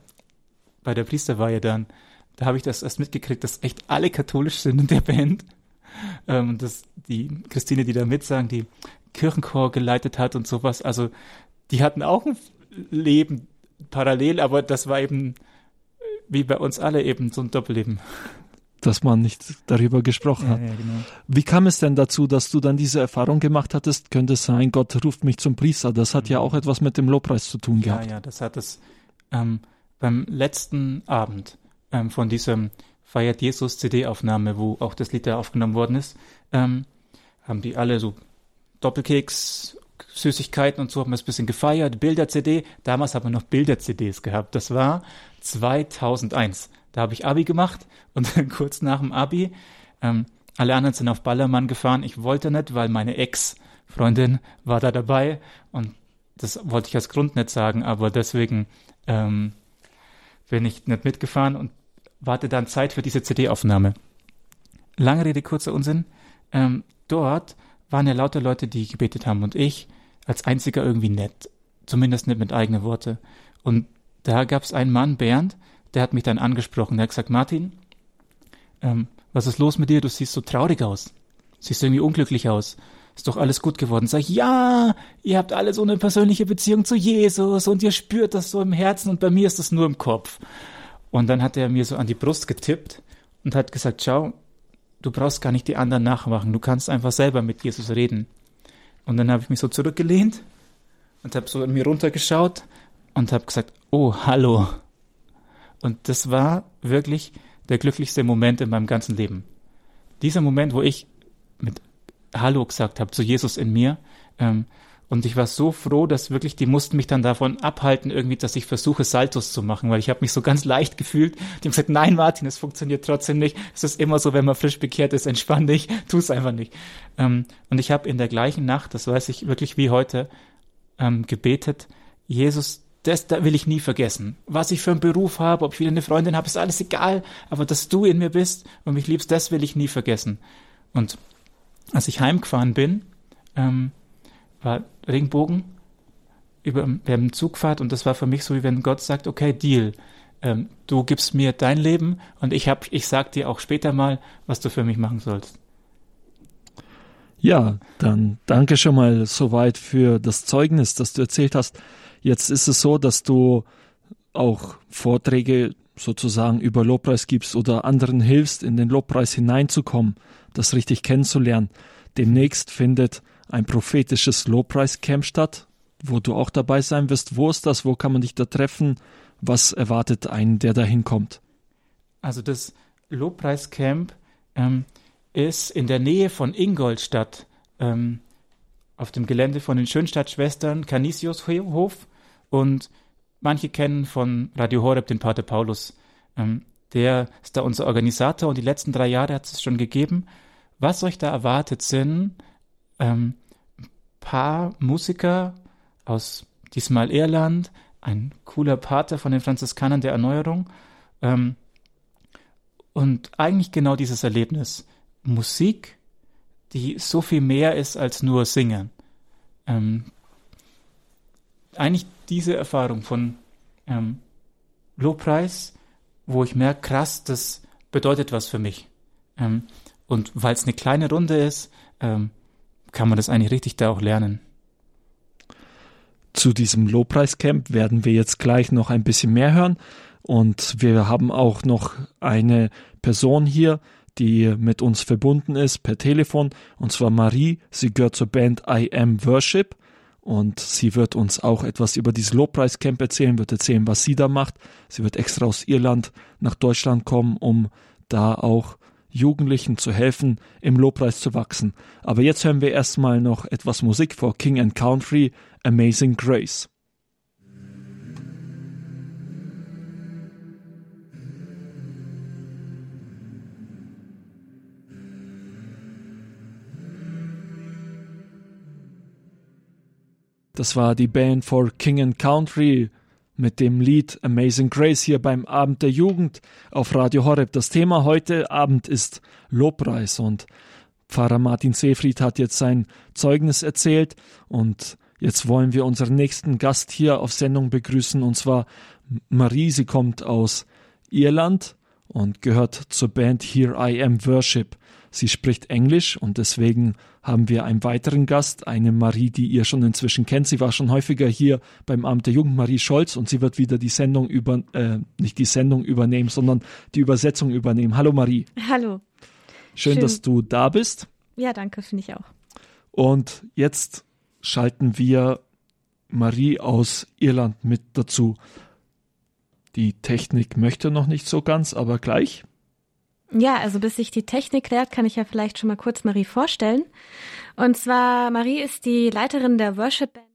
bei der Priesterweihe dann, da habe ich das erst mitgekriegt, dass echt alle katholisch sind in der Band. Ähm, und dass die Christine, die da mitsagen, die Kirchenchor geleitet hat und sowas, also die hatten auch ein Leben parallel, aber das war eben wie bei uns alle eben so ein Doppelleben. Dass man nicht darüber gesprochen hat. Ja, genau. Wie kam es denn dazu, dass du dann diese Erfahrung gemacht hattest? Könnte es sein, Gott ruft mich zum Priester. Das hat ja mhm. auch etwas mit dem Lobpreis zu tun gehabt. Ja, ja, das hat es ähm, beim letzten Abend ähm, von diesem Feiert Jesus CD-Aufnahme, wo auch das Lied da aufgenommen worden ist, ähm, haben die alle so Doppelkeks, Süßigkeiten und so, haben wir es ein bisschen gefeiert, Bilder-CD. Damals haben wir noch Bilder-CDs gehabt. Das war 2001. Da habe ich Abi gemacht und [LAUGHS] dann kurz nach dem Abi, ähm, alle anderen sind auf Ballermann gefahren. Ich wollte nicht, weil meine Ex-Freundin war da dabei und das wollte ich als Grund nicht sagen, aber deswegen ähm, bin ich nicht mitgefahren und warte dann Zeit für diese CD-Aufnahme. Lange Rede, kurzer Unsinn. Ähm, dort waren ja lauter Leute, die gebetet haben und ich als einziger irgendwie nett. Zumindest nicht mit eigenen Worte. Und da gab es einen Mann, Bernd, der hat mich dann angesprochen. Der hat gesagt, Martin, ähm, was ist los mit dir? Du siehst so traurig aus. Siehst irgendwie unglücklich aus. Ist doch alles gut geworden. Sag ich, ja, ihr habt alle so eine persönliche Beziehung zu Jesus und ihr spürt das so im Herzen und bei mir ist das nur im Kopf. Und dann hat er mir so an die Brust getippt und hat gesagt, schau, du brauchst gar nicht die anderen nachmachen, du kannst einfach selber mit Jesus reden. Und dann habe ich mich so zurückgelehnt und habe so in mir runtergeschaut und habe gesagt, oh, hallo. Und das war wirklich der glücklichste Moment in meinem ganzen Leben. Dieser Moment, wo ich mit Hallo gesagt habe zu Jesus in mir ähm, Und ich war so froh, dass wirklich, die mussten mich dann davon abhalten, irgendwie, dass ich versuche, Saltos zu machen, weil ich habe mich so ganz leicht gefühlt. Die haben gesagt, nein, Martin, es funktioniert trotzdem nicht. Es ist immer so, wenn man frisch bekehrt ist, entspann dich, [LAUGHS] tu es einfach nicht. Ähm, und ich habe in der gleichen Nacht, das weiß ich wirklich wie heute, ähm, gebetet, Jesus, das da will ich nie vergessen. Was ich für einen Beruf habe, ob ich wieder eine Freundin habe, ist alles egal, aber dass du in mir bist und mich liebst, das will ich nie vergessen. Und als ich heimgefahren bin, ähm, war Regenbogen über, wir Zugfahrt und das war für mich so, wie wenn Gott sagt, okay, Deal. Ähm, du gibst mir dein Leben und ich hab, ich sag dir auch später mal, was du für mich machen sollst. Ja, dann danke schon mal soweit für das Zeugnis, das du erzählt hast. Jetzt ist es so, dass du auch Vorträge sozusagen über Lobpreis gibst oder anderen hilfst, in den Lobpreis hineinzukommen, das richtig kennenzulernen. Demnächst findet ein prophetisches Lobpreiscamp statt, wo du auch dabei sein wirst. Wo ist das? Wo kann man dich da treffen? Was erwartet einen, der da hinkommt? Also das Lobpreiscamp ähm, ist in der Nähe von Ingolstadt, ähm, auf dem Gelände von den Schönstadtschwestern, Canisiushof. Und manche kennen von Radio Horeb den Pater Paulus. Ähm, der ist da unser Organisator und die letzten drei Jahre hat es schon gegeben. Was euch da erwartet sind ähm, paar Musiker aus diesmal Irland, ein cooler Pater von den Franziskanern der Erneuerung ähm, und eigentlich genau dieses Erlebnis. Musik, die so viel mehr ist als nur Singen. Ähm, eigentlich diese Erfahrung von ähm, Lobpreis, wo ich merke, krass, das bedeutet was für mich. Ähm, und weil es eine kleine Runde ist, ähm, kann man das eigentlich richtig da auch lernen. Zu diesem Lobpreiscamp werden wir jetzt gleich noch ein bisschen mehr hören. Und wir haben auch noch eine Person hier, die mit uns verbunden ist per Telefon, und zwar Marie. Sie gehört zur Band I Am Worship und sie wird uns auch etwas über dieses Lobpreiscamp erzählen, wird erzählen, was sie da macht. Sie wird extra aus Irland nach Deutschland kommen, um da auch Jugendlichen zu helfen, im Lobpreis zu wachsen. Aber jetzt hören wir erstmal noch etwas Musik vor King and Country, Amazing Grace. Das war die Band for King and Country mit dem Lied Amazing Grace hier beim Abend der Jugend auf Radio Horeb. Das Thema heute Abend ist Lobpreis und Pfarrer Martin Seefried hat jetzt sein Zeugnis erzählt und jetzt wollen wir unseren nächsten Gast hier auf Sendung begrüßen und zwar Marie. Sie kommt aus Irland und gehört zur Band Here I Am Worship. Sie spricht Englisch und deswegen haben wir einen weiteren Gast, eine Marie, die ihr schon inzwischen kennt. Sie war schon häufiger hier beim Amt der Jugend, Marie Scholz, und sie wird wieder die Sendung über, äh, nicht die Sendung übernehmen, sondern die Übersetzung übernehmen. Hallo Marie. Hallo. Schön, Schön. dass du da bist. Ja, danke, finde ich auch. Und jetzt schalten wir Marie aus Irland mit dazu. Die Technik möchte noch nicht so ganz, aber gleich. Ja, also bis sich die Technik klärt, kann ich ja vielleicht schon mal kurz Marie vorstellen. Und zwar, Marie ist die Leiterin der Worship Band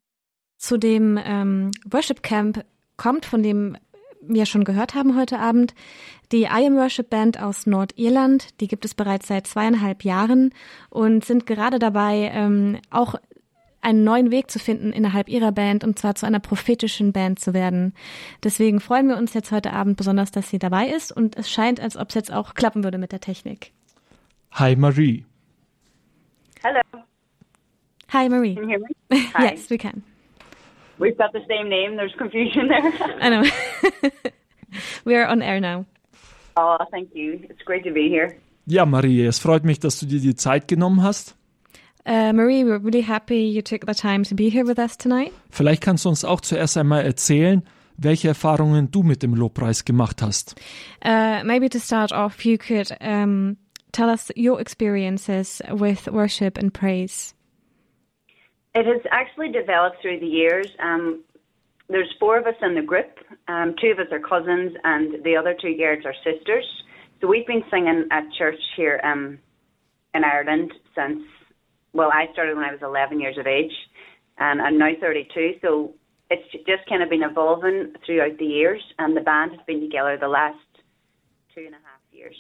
zu dem ähm, Worship Camp kommt, von dem wir schon gehört haben heute Abend. Die I Am Worship Band aus Nordirland, die gibt es bereits seit zweieinhalb Jahren und sind gerade dabei, ähm, auch einen neuen Weg zu finden innerhalb ihrer Band und zwar zu einer prophetischen Band zu werden. Deswegen freuen wir uns jetzt heute Abend besonders, dass sie dabei ist und es scheint, als ob es jetzt auch klappen würde mit der Technik. Hi Marie. Hello. Hi Marie. Can you hear me? Hi. yes, we can. We've got the same name. There's confusion there. I know. [LAUGHS] we are on air now. Oh, thank you. It's great to be here. Ja, Marie, es freut mich, dass du dir die Zeit genommen hast. Uh, Marie, we're really happy you took the time to be here with us tonight. Vielleicht kannst du uns auch zuerst einmal erzählen, welche Erfahrungen du mit dem Lobpreis gemacht hast. Uh, maybe to start off, you could um, tell us your experiences with worship and praise. It has actually developed through the years. Um, there's four of us in the group. Um, two of us are cousins, and the other two girls are sisters. So we've been singing at church here um, in Ireland since well, I started when I was 11 years of age. and I'm now 32. So it's just kind of been evolving throughout the years, and the band has been together the last two and a half years.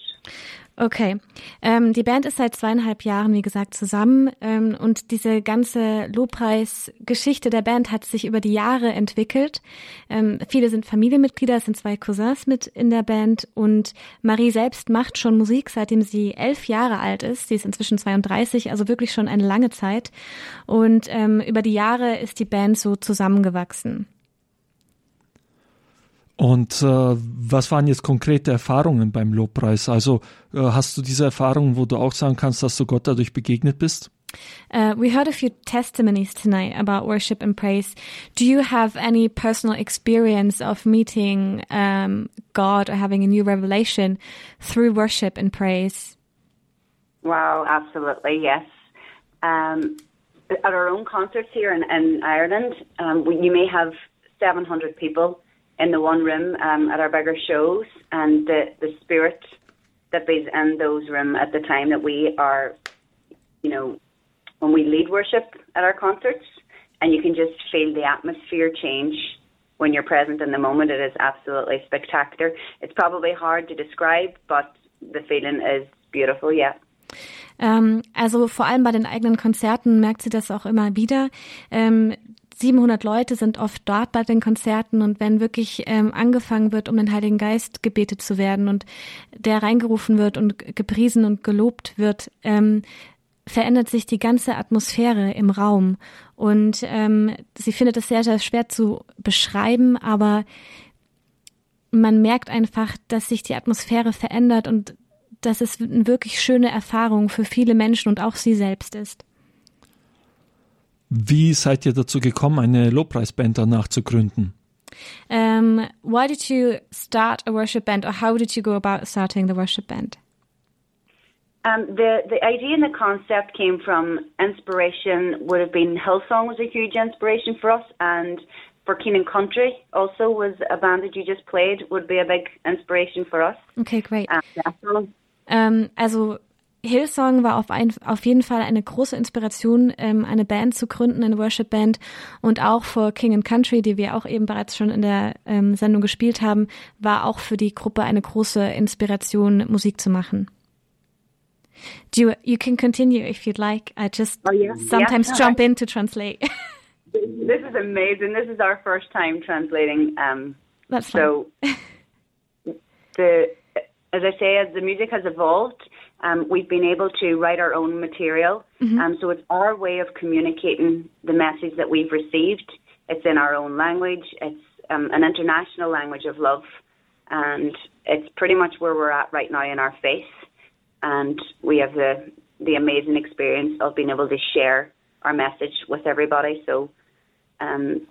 Okay. Ähm, die Band ist seit zweieinhalb Jahren, wie gesagt, zusammen. Ähm, und diese ganze Lobpreis-Geschichte der Band hat sich über die Jahre entwickelt. Ähm, viele sind Familienmitglieder, es sind zwei Cousins mit in der Band. Und Marie selbst macht schon Musik, seitdem sie elf Jahre alt ist. Sie ist inzwischen 32, also wirklich schon eine lange Zeit. Und ähm, über die Jahre ist die Band so zusammengewachsen. Und äh, was waren jetzt konkrete Erfahrungen beim Lobpreis? Also äh, hast du diese Erfahrungen, wo du auch sagen kannst, dass du Gott dadurch begegnet bist? Uh, we heard a few testimonies tonight about worship and praise. Do you have any personal experience of meeting um, God or having a new revelation through worship and praise? Wow, absolutely, yes. Um, at our own concerts here in, in Ireland, um, we, you may have 700 people in the one room um, at our bigger shows, and the, the spirit that is in those rooms at the time that we are, you know, when we lead worship at our concerts, and you can just feel the atmosphere change when you're present in the moment. It is absolutely spectacular. It's probably hard to describe, but the feeling is beautiful, yeah. Ähm, also vor allem bei den eigenen Konzerten merkt sie das auch immer wieder. Ähm, 700 Leute sind oft dort bei den Konzerten und wenn wirklich ähm, angefangen wird, um den Heiligen Geist gebetet zu werden und der reingerufen wird und gepriesen und gelobt wird, ähm, verändert sich die ganze Atmosphäre im Raum. Und ähm, sie findet es sehr, sehr schwer zu beschreiben, aber man merkt einfach, dass sich die Atmosphäre verändert und dass es eine wirklich schöne Erfahrung für viele Menschen und auch sie selbst ist. Wie seid ihr dazu gekommen, eine Lobpreisband danach zu gründen? Um, why did you start a worship band, or how did you go about starting the worship band? Um, the the idea and the concept came from inspiration. Would have been Hillsong was a huge inspiration for us, and for and Country also was a band that you just played. Would be a big inspiration for us. Okay, great. Um, so Ähm, also Hillsong war auf, ein, auf jeden Fall eine große Inspiration, ähm, eine Band zu gründen, eine Worship-Band. Und auch für King and Country, die wir auch eben bereits schon in der ähm, Sendung gespielt haben, war auch für die Gruppe eine große Inspiration, Musik zu machen. Do you, you can continue if you'd like. I just Oh, yeah. sometimes Yeah. jump in to translate. this is amazing. This is our first time translating. Um, That's. So, [LAUGHS] the as I say, as the music has evolved, um, we've been able to write our own material. Um, so it's our way of communicating the message that we've received. It's in our own language. It's um, an international language of love, and it's pretty much where we're at right now in our faith. And we have the the amazing experience of being able to share our message with everybody. So, um,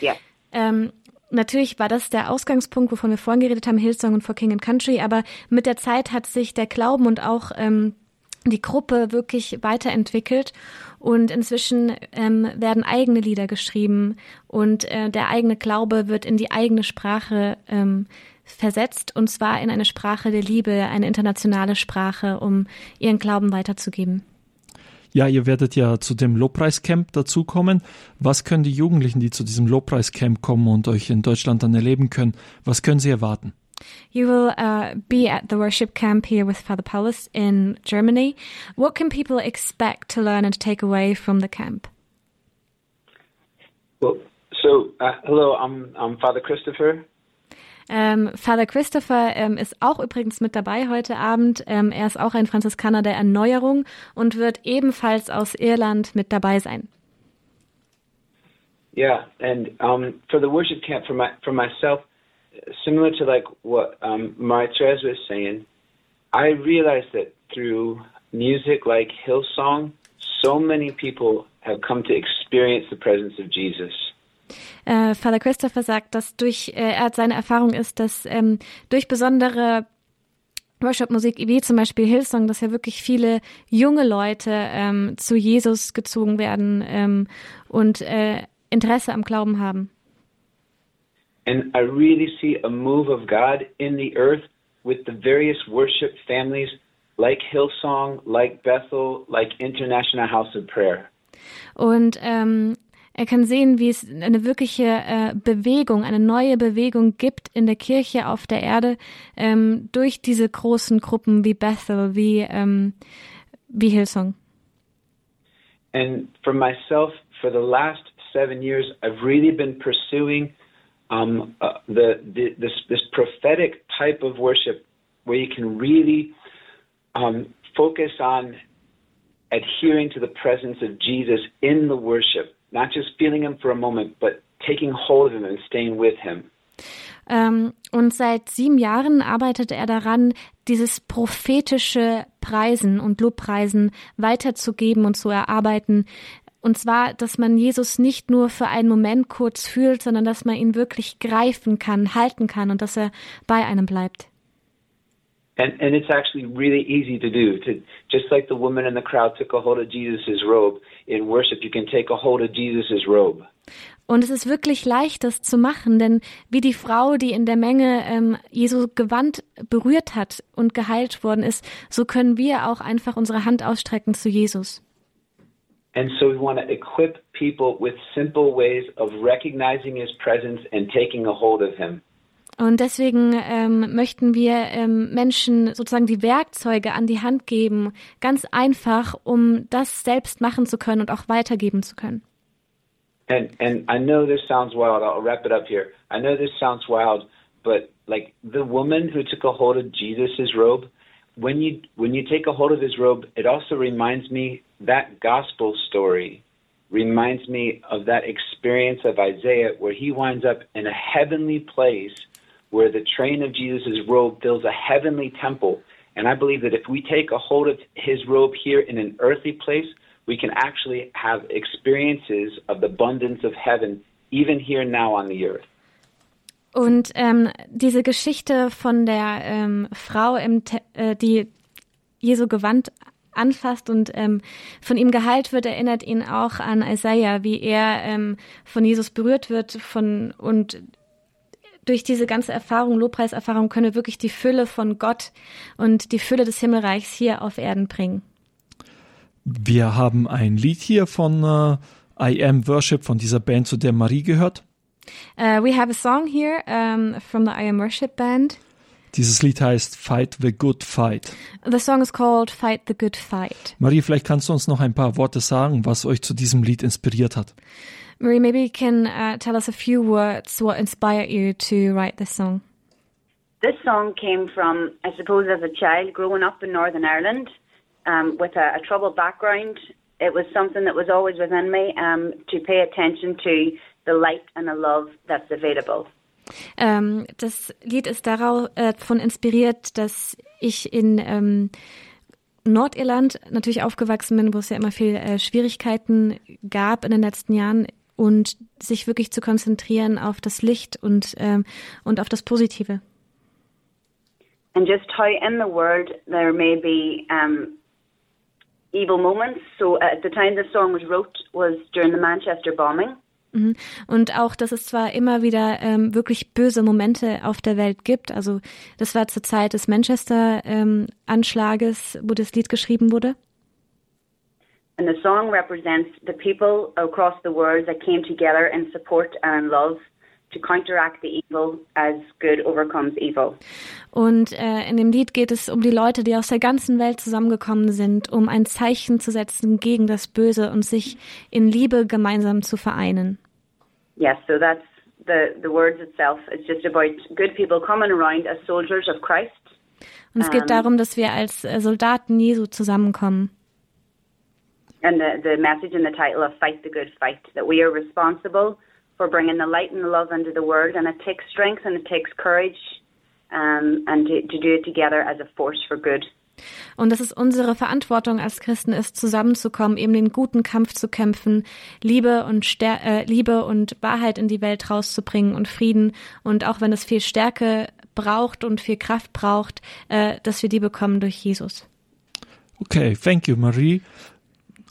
yeah. Ähm, natürlich war das der Ausgangspunkt, wovon wir vorhin geredet haben, Hillsong und For King and Country, aber mit der Zeit hat sich der Glauben und auch ähm, die Gruppe wirklich weiterentwickelt und inzwischen ähm, werden eigene Lieder geschrieben und äh, der eigene Glaube wird in die eigene Sprache ähm, versetzt und zwar in eine Sprache der Liebe, eine internationale Sprache, um ihren Glauben weiterzugeben. Ja, ihr werdet ja zu dem Lobpreiscamp dazukommen. Was können die Jugendlichen, die zu diesem Lobpreiscamp kommen und euch in Deutschland dann erleben können, was können sie erwarten? You will uh, be at the worship camp here with Father Paulus in Germany. What can people expect to learn and take away from the camp? Well, so uh, hello, I'm I'm Father Christopher. Ähm, Father Christopher ähm, ist auch übrigens mit dabei heute Abend. Ähm, er ist auch ein Franziskaner der Erneuerung und wird ebenfalls aus Irland mit dabei sein. Yeah, and um, for the worship camp for my for myself, similar to like what um, Marie Therese was saying, I realized that through music like Hillsong, so many people have come to experience the presence of Jesus. Äh, Father Christopher sagt, dass durch äh, er hat seine Erfahrung ist, dass ähm, durch besondere Worship-Musik wie zum Beispiel Hillsong, dass ja wirklich viele junge Leute ähm, zu Jesus gezogen werden ähm, und äh, Interesse am Glauben haben. And I really see a move of God in the earth with the various worship families like Hillsong, like Bethel, like International House of Prayer. Und ähm, er kann sehen, wie es eine wirkliche äh, Bewegung, eine neue Bewegung gibt in der Kirche auf der Erde ähm, durch diese großen Gruppen wie Bethel, wie, ähm, wie Hillsong. And for myself, for the last seven years, I've really been pursuing um, uh, the, the this this prophetic type of worship where you can really um, focus on adhering to the presence of Jesus in the worship, not just feeling Him for a moment, but taking hold of Him and staying with Him. Ähm, und seit sieben Jahren arbeitet er daran, dieses prophetische Preisen und Lobpreisen weiterzugeben und zu erarbeiten. Und zwar, dass man Jesus nicht nur für einen Moment kurz fühlt, sondern dass man ihn wirklich greifen kann, halten kann und dass er bei einem bleibt. And, and it's actually really easy to do. To just like the woman in the crowd took a hold of Jesus' robe in worship, you can take a hold of Jesus' robe. Und es ist wirklich leicht, das zu machen, denn wie die Frau, die in der Menge ähm, Jesu Gewand berührt hat und geheilt worden ist, so können wir auch einfach unsere Hand ausstrecken zu Jesus. And so we want to equip people with simple ways of recognizing his presence and taking a hold of him. Und deswegen ähm, möchten wir ähm, Menschen sozusagen die Werkzeuge an die Hand geben, ganz einfach, um das selbst machen zu können und auch weitergeben zu können. And and I know this sounds wild. I'll wrap it up here. I know this sounds wild, but like the woman who took a hold of Jesus' robe, when you when you take a hold of his robe, it also reminds me that gospel story reminds me of that experience of Isaiah where he winds up in a heavenly place where the train of Jesus' robe fills a heavenly temple. And I believe that if we take a hold of his robe here in an earthly place, we can actually have experiences of the abundance of heaven, even here now on the earth. Und ähm, diese Geschichte von der ähm, Frau, äh, die Jesu Gewand anfasst und ähm, von ihm geheilt wird, erinnert ihn auch an Isaiah, wie er ähm, von Jesus berührt wird von und durch diese ganze Erfahrung, Lobpreiserfahrung, können wir wirklich die Fülle von Gott und die Fülle des Himmelreichs hier auf Erden bringen. Wir haben ein Lied hier von uh, I Am Worship von dieser Band, zu der Marie gehört. Uh, we have a song here um, from the I Am Worship Band. Dieses Lied heißt Fight the Good Fight. The song is called Fight the Good Fight. Marie, vielleicht kannst du uns noch ein paar Worte sagen, was euch zu diesem Lied inspiriert hat. Marie, maybe you can uh, tell us a few words what inspired you to write this song. This song came from, I suppose, as a child growing up in Northern Ireland um, with a, a troubled background. It was something that was always within me um, to pay attention to the light and the love that's available. Ähm, das Lied ist davon äh, inspiriert, dass ich in ähm, Nordirland natürlich aufgewachsen bin, wo es ja immer viel äh, Schwierigkeiten gab in den letzten Jahren und sich wirklich zu konzentrieren auf das Licht und, ähm, und auf das Positive. And just how in the world there may be um, evil moments. So at the time the song was wrote was during the Manchester bombing. Mhm. Und auch, dass es zwar immer wieder ähm, wirklich böse Momente auf der Welt gibt. Also das war zur Zeit des Manchester-Anschlages, ähm, wo das Lied geschrieben wurde. And the song represents the people across the world that came together in support and in love to counteract the evil as good overcomes evil. Und äh, in dem Lied geht es um die Leute, die aus der ganzen Welt zusammengekommen sind, um ein Zeichen zu setzen gegen das Böse und sich in Liebe gemeinsam zu vereinen. Yes, so that's the the words itself. It's just about good people coming around as soldiers of Christ. Und es geht um, darum, dass wir als äh, Soldaten Jesu zusammenkommen. And the, the message in the title of Fight the Good Fight, that we are responsible for bringing the light and the love into the world, and it takes strength and it takes courage, um, and to, to do it together as a force for good. Und dass es unsere Verantwortung als Christen ist, zusammenzukommen, eben den guten Kampf zu kämpfen, Liebe und Ster äh, Liebe und Wahrheit in die Welt rauszubringen und Frieden. Und auch wenn es viel Stärke braucht und viel Kraft braucht, äh, dass wir die bekommen durch Jesus. Okay, thank you, Marie.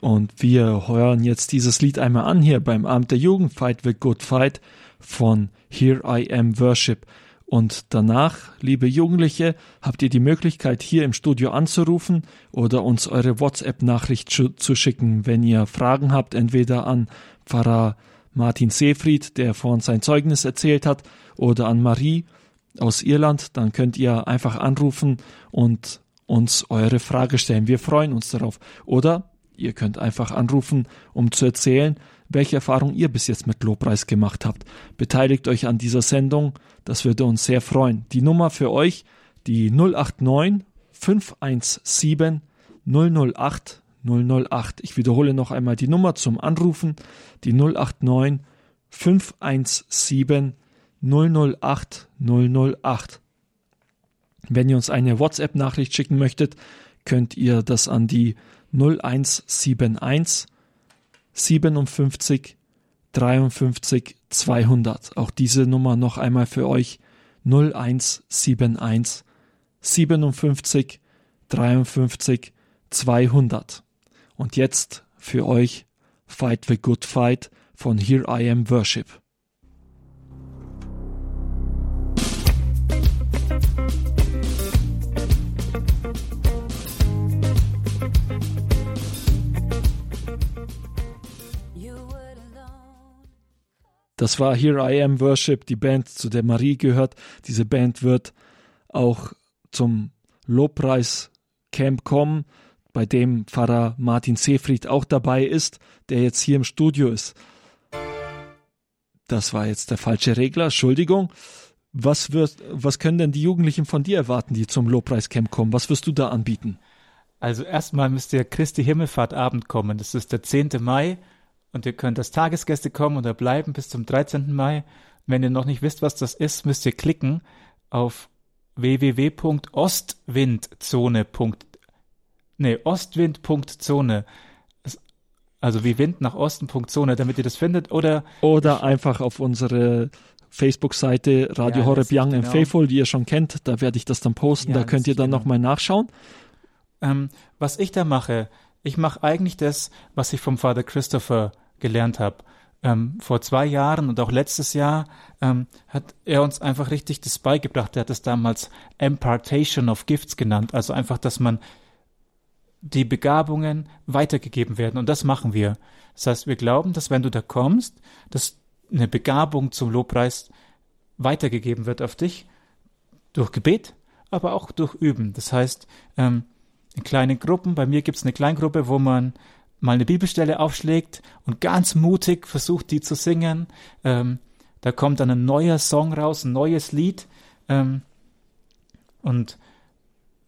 Und wir hören jetzt dieses Lied einmal an hier beim Abend der Jugend Fight the Good Fight von Here I Am Worship. Und danach, liebe Jugendliche, habt ihr die Möglichkeit, hier im Studio anzurufen oder uns eure WhatsApp-Nachricht zu schicken, wenn ihr Fragen habt, entweder an Pfarrer Martin Seefried, der vorhin sein Zeugnis erzählt hat, oder an Marie aus Irland, dann könnt ihr einfach anrufen und uns eure Frage stellen. Wir freuen uns darauf. Oder ihr könnt einfach anrufen, um zu erzählen, welche Erfahrung ihr bis jetzt mit Lobpreis gemacht habt. Beteiligt euch an dieser Sendung, das würde uns sehr freuen. Die Nummer für euch, die 089 517 008 008. Ich wiederhole noch einmal die Nummer zum Anrufen, die 089 517 008 008. Wenn ihr uns eine WhatsApp-Nachricht schicken möchtet, könnt ihr das an die 0171 57 53 200. Auch diese Nummer noch einmal für euch 0171 57 53 200. Und jetzt für euch Fight the Good Fight von Here I Am Worship. Das war Here I Am Worship, die Band, zu der Marie gehört. Diese Band wird auch zum Lobpreis-Camp kommen, bei dem Pfarrer Martin Seefried auch dabei ist, der jetzt hier im Studio ist. Das war jetzt der falsche Regler, Entschuldigung. Was, wird, was können denn die Jugendlichen von dir erwarten, die zum Lobpreiscamp kommen? Was wirst du da anbieten? Also erstmal müsst ihr Christi Himmelfahrtabend kommen. Das ist der 10. Mai und ihr könnt als Tagesgäste kommen oder bleiben bis zum 13. Mai. Wenn ihr noch nicht wisst, was das ist, müsst ihr klicken auf www.ostwindzone. Nee, ostwind.zone. Also wie Wind nach Osten.zone, damit ihr das findet. Oder, oder einfach auf unsere Facebook-Seite Radio ja, Horeb Young and genau. Faithful, die ihr schon kennt. Da werde ich das dann posten. Ja, da könnt ihr dann genau. nochmal nachschauen. Ähm, was ich da mache, ich mache eigentlich das, was ich vom Vater Christopher gelernt habe. Ähm, vor zwei Jahren und auch letztes Jahr ähm, hat er uns einfach richtig das beigebracht. Er hat es damals Impartation of Gifts genannt. Also einfach, dass man die Begabungen weitergegeben werden. Und das machen wir. Das heißt, wir glauben, dass wenn du da kommst, dass eine Begabung zum Lobpreis weitergegeben wird auf dich durch Gebet, aber auch durch Üben. Das heißt, ähm, in kleinen Gruppen. Bei mir gibt es eine Kleingruppe, wo man mal eine Bibelstelle aufschlägt und ganz mutig versucht, die zu singen. Ähm, da kommt dann ein neuer Song raus, ein neues Lied. Ähm, und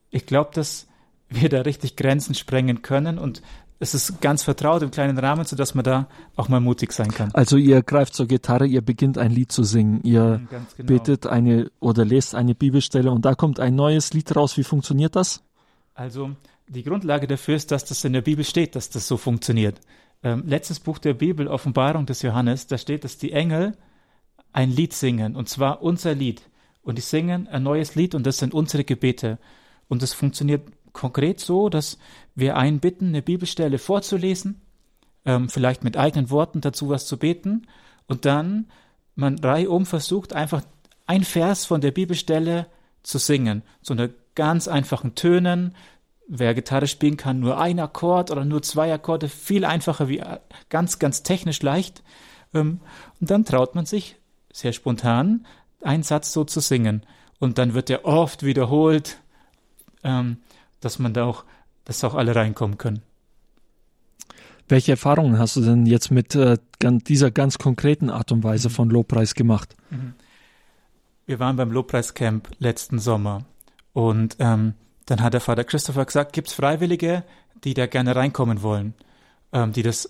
ich glaube, dass wir da richtig Grenzen sprengen können und es ist ganz vertraut im kleinen Rahmen, sodass man da auch mal mutig sein kann. Also ihr greift zur Gitarre, ihr beginnt ein Lied zu singen, ihr genau. betet eine oder lest eine Bibelstelle und da kommt ein neues Lied raus. Wie funktioniert das? Also die Grundlage dafür ist, dass das in der Bibel steht, dass das so funktioniert. Ähm, letztes Buch der Bibel, Offenbarung des Johannes, da steht, dass die Engel ein Lied singen, und zwar unser Lied. Und die singen ein neues Lied und das sind unsere Gebete. Und das funktioniert konkret so, dass wir einen bitten, eine Bibelstelle vorzulesen, ähm, vielleicht mit eigenen Worten dazu was zu beten, und dann man reihum versucht, einfach ein Vers von der Bibelstelle zu singen, so eine ganz einfachen Tönen. Wer Gitarre spielen kann, nur ein Akkord oder nur zwei Akkorde, viel einfacher wie ganz, ganz technisch leicht. Ähm, und dann traut man sich sehr spontan, einen Satz so zu singen. Und dann wird der oft wiederholt, ähm, dass man da auch, dass auch alle reinkommen können. Welche Erfahrungen hast du denn jetzt mit äh, dieser ganz konkreten Art und Weise mhm. von Lobpreis gemacht? Mhm. Wir waren beim Lobpreiscamp letzten Sommer und ähm, dann hat der Vater Christopher gesagt, gibt es Freiwillige, die da gerne reinkommen wollen, ähm, die das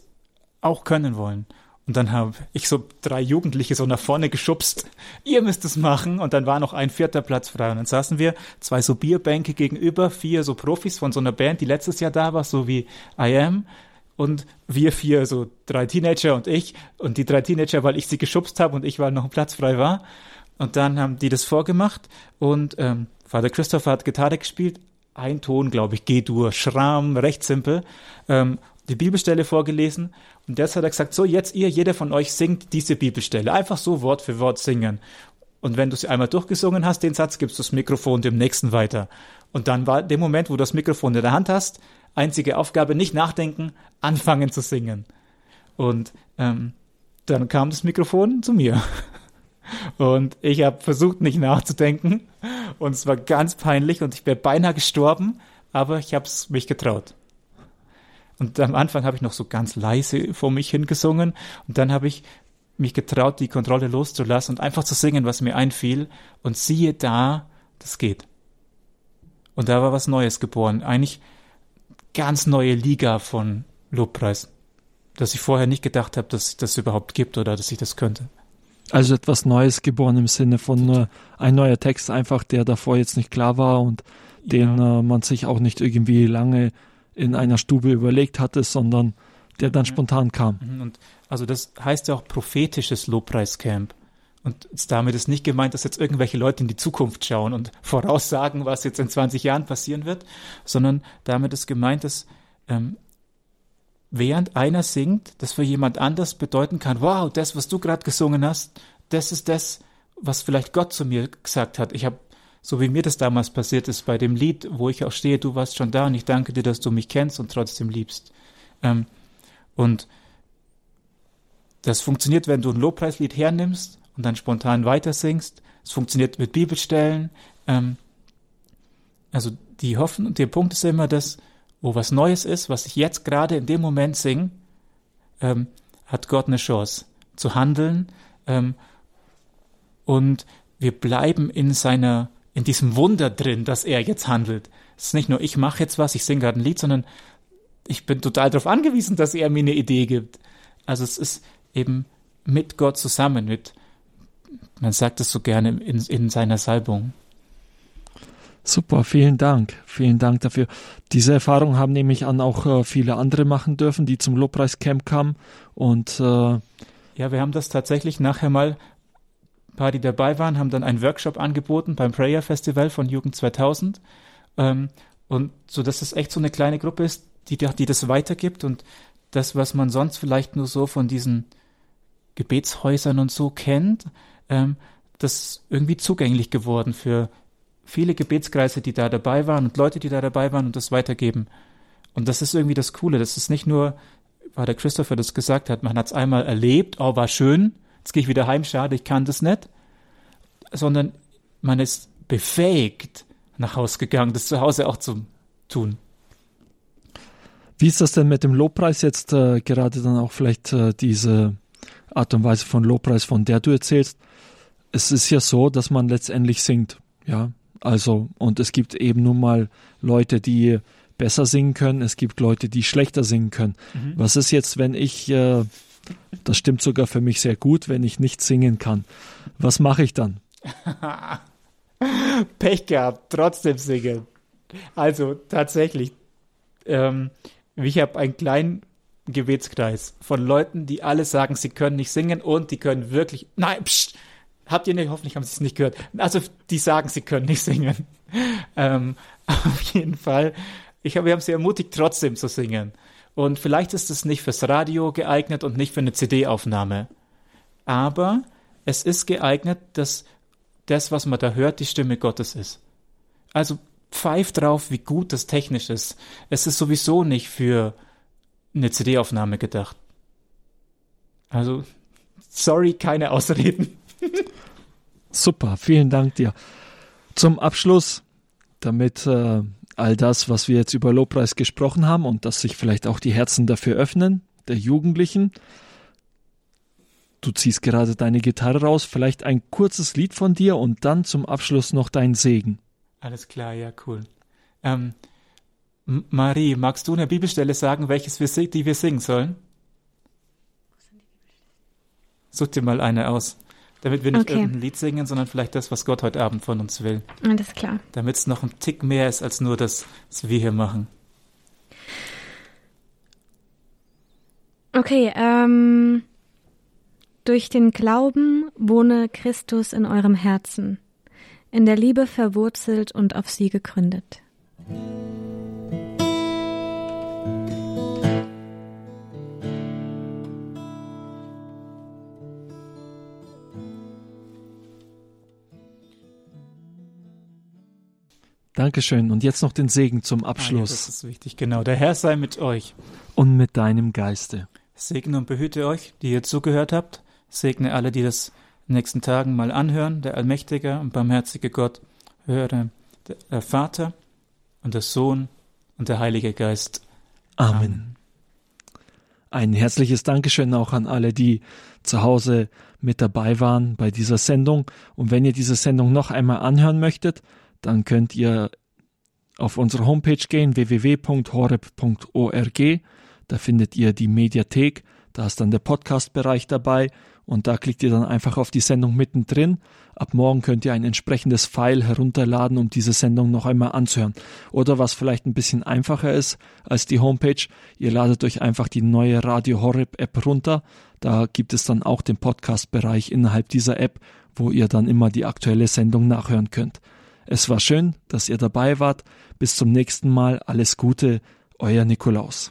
auch können wollen. Und dann habe ich so drei Jugendliche so nach vorne geschubst. [LAUGHS] Ihr müsst es machen. Und dann war noch ein vierter Platz frei. Und dann saßen wir zwei so Bierbänke gegenüber, vier so Profis von so einer Band, die letztes Jahr da war, so wie I Am. Und wir vier, so drei Teenager und ich. Und die drei Teenager, weil ich sie geschubst habe und ich, weil noch ein Platz frei war. Und dann haben die das vorgemacht. Und ähm, Vater Christopher hat Gitarre gespielt, ein Ton, glaube ich, G-Dur, Schram, recht simpel, ähm, die Bibelstelle vorgelesen und jetzt hat er gesagt, so jetzt ihr, jeder von euch singt diese Bibelstelle, einfach so Wort für Wort singen. Und wenn du sie einmal durchgesungen hast, den Satz, gibst du das Mikrofon dem nächsten weiter. Und dann war dem Moment, wo du das Mikrofon in der Hand hast, einzige Aufgabe, nicht nachdenken, anfangen zu singen. Und ähm, dann kam das Mikrofon zu mir. [LAUGHS] Und ich habe versucht, nicht nachzudenken. Und es war ganz peinlich und ich wäre beinahe gestorben, aber ich habe es mich getraut. Und am Anfang habe ich noch so ganz leise vor mich hingesungen und dann habe ich mich getraut, die Kontrolle loszulassen und einfach zu singen, was mir einfiel. Und siehe da, das geht. Und da war was Neues geboren. Eigentlich ganz neue Liga von Lobpreis. Dass ich vorher nicht gedacht habe, dass es das überhaupt gibt oder dass ich das könnte. Also etwas Neues geboren im Sinne von äh, ein neuer Text einfach, der davor jetzt nicht klar war und den ja. äh, man sich auch nicht irgendwie lange in einer Stube überlegt hatte, sondern der dann mhm. spontan kam. Mhm. Und also das heißt ja auch prophetisches Lobpreiscamp. Und damit ist nicht gemeint, dass jetzt irgendwelche Leute in die Zukunft schauen und [LAUGHS] voraussagen, was jetzt in 20 Jahren passieren wird, sondern damit ist gemeint, dass ähm, während einer singt, das für jemand anders bedeuten kann, wow, das, was du gerade gesungen hast, das ist das, was vielleicht Gott zu mir gesagt hat. Ich habe, so wie mir das damals passiert ist bei dem Lied, wo ich auch stehe, du warst schon da und ich danke dir, dass du mich kennst und trotzdem liebst. Ähm, und das funktioniert, wenn du ein Lobpreislied hernimmst und dann spontan weiter singst. Es funktioniert mit Bibelstellen. Ähm, also die Hoffnung der Punkt ist immer, dass wo was Neues ist, was ich jetzt gerade in dem Moment singe, ähm, hat Gott eine Chance zu handeln ähm, und wir bleiben in seiner in diesem Wunder drin, dass er jetzt handelt. Es ist nicht nur ich mache jetzt was, ich singe gerade ein Lied, sondern ich bin total darauf angewiesen, dass er mir eine Idee gibt. Also es ist eben mit Gott zusammen, mit man sagt es so gerne in, in seiner Salbung. Super, vielen Dank. Vielen Dank dafür. Diese Erfahrung haben nämlich an auch äh, viele andere machen dürfen, die zum Lobpreiscamp kamen. Und äh, ja, wir haben das tatsächlich nachher mal, ein paar, die dabei waren, haben dann einen Workshop angeboten beim Prayer Festival von Jugend 2000. Ähm, und so, dass es echt so eine kleine Gruppe ist, die, die das weitergibt und das, was man sonst vielleicht nur so von diesen Gebetshäusern und so kennt, ähm, das irgendwie zugänglich geworden für viele Gebetskreise, die da dabei waren und Leute, die da dabei waren und das weitergeben. Und das ist irgendwie das Coole. Das ist nicht nur, weil der Christopher das gesagt hat, man hat es einmal erlebt, oh, war schön, jetzt gehe ich wieder heim, schade, ich kann das nicht, sondern man ist befähigt nach Hause gegangen, das zu Hause auch zu tun. Wie ist das denn mit dem Lobpreis jetzt äh, gerade dann auch vielleicht äh, diese Art und Weise von Lobpreis, von der du erzählst? Es ist ja so, dass man letztendlich singt, ja. Also, und es gibt eben nun mal Leute, die besser singen können, es gibt Leute, die schlechter singen können. Mhm. Was ist jetzt, wenn ich, äh, das stimmt sogar für mich sehr gut, wenn ich nicht singen kann? Was mache ich dann? [LAUGHS] Pech gehabt, trotzdem singen. Also tatsächlich, ähm, ich habe einen kleinen Gebetskreis von Leuten, die alle sagen, sie können nicht singen und die können wirklich, nein, pst, Habt ihr nicht, hoffentlich haben sie es nicht gehört. Also, die sagen, sie können nicht singen. Ähm, auf jeden Fall. Ich hab, wir haben sie ermutigt, trotzdem zu singen. Und vielleicht ist es nicht fürs Radio geeignet und nicht für eine CD-Aufnahme. Aber es ist geeignet, dass das, was man da hört, die Stimme Gottes ist. Also pfeift drauf, wie gut das technisch ist. Es ist sowieso nicht für eine CD-Aufnahme gedacht. Also, sorry, keine Ausreden. [LAUGHS] Super, vielen Dank dir. Zum Abschluss, damit äh, all das, was wir jetzt über Lobpreis gesprochen haben und dass sich vielleicht auch die Herzen dafür öffnen, der Jugendlichen. Du ziehst gerade deine Gitarre raus, vielleicht ein kurzes Lied von dir und dann zum Abschluss noch dein Segen. Alles klar, ja, cool. Ähm, Marie, magst du eine Bibelstelle sagen, welches wir, die wir singen sollen? Such dir mal eine aus. Damit wir nicht okay. irgendein Lied singen, sondern vielleicht das, was Gott heute Abend von uns will. Alles klar. Damit es noch ein Tick mehr ist als nur das, was wir hier machen. Okay, ähm, durch den Glauben wohne Christus in eurem Herzen, in der Liebe verwurzelt und auf sie gegründet. Dankeschön. Und jetzt noch den Segen zum Abschluss. Ah, ja, das ist wichtig, genau. Der Herr sei mit euch. Und mit deinem Geiste. Segne und behüte euch, die ihr zugehört habt. Segne alle, die das in den nächsten Tagen mal anhören. Der allmächtige und barmherzige Gott höre der Vater und der Sohn und der Heilige Geist. Amen. Amen. Ein herzliches Dankeschön auch an alle, die zu Hause mit dabei waren bei dieser Sendung. Und wenn ihr diese Sendung noch einmal anhören möchtet, dann könnt ihr auf unsere Homepage gehen, www.horeb.org. Da findet ihr die Mediathek. Da ist dann der Podcast-Bereich dabei und da klickt ihr dann einfach auf die Sendung mittendrin. Ab morgen könnt ihr ein entsprechendes File herunterladen, um diese Sendung noch einmal anzuhören. Oder was vielleicht ein bisschen einfacher ist als die Homepage, ihr ladet euch einfach die neue Radio Horeb App runter. Da gibt es dann auch den Podcast-Bereich innerhalb dieser App, wo ihr dann immer die aktuelle Sendung nachhören könnt. Es war schön, dass ihr dabei wart. Bis zum nächsten Mal. Alles Gute, euer Nikolaus.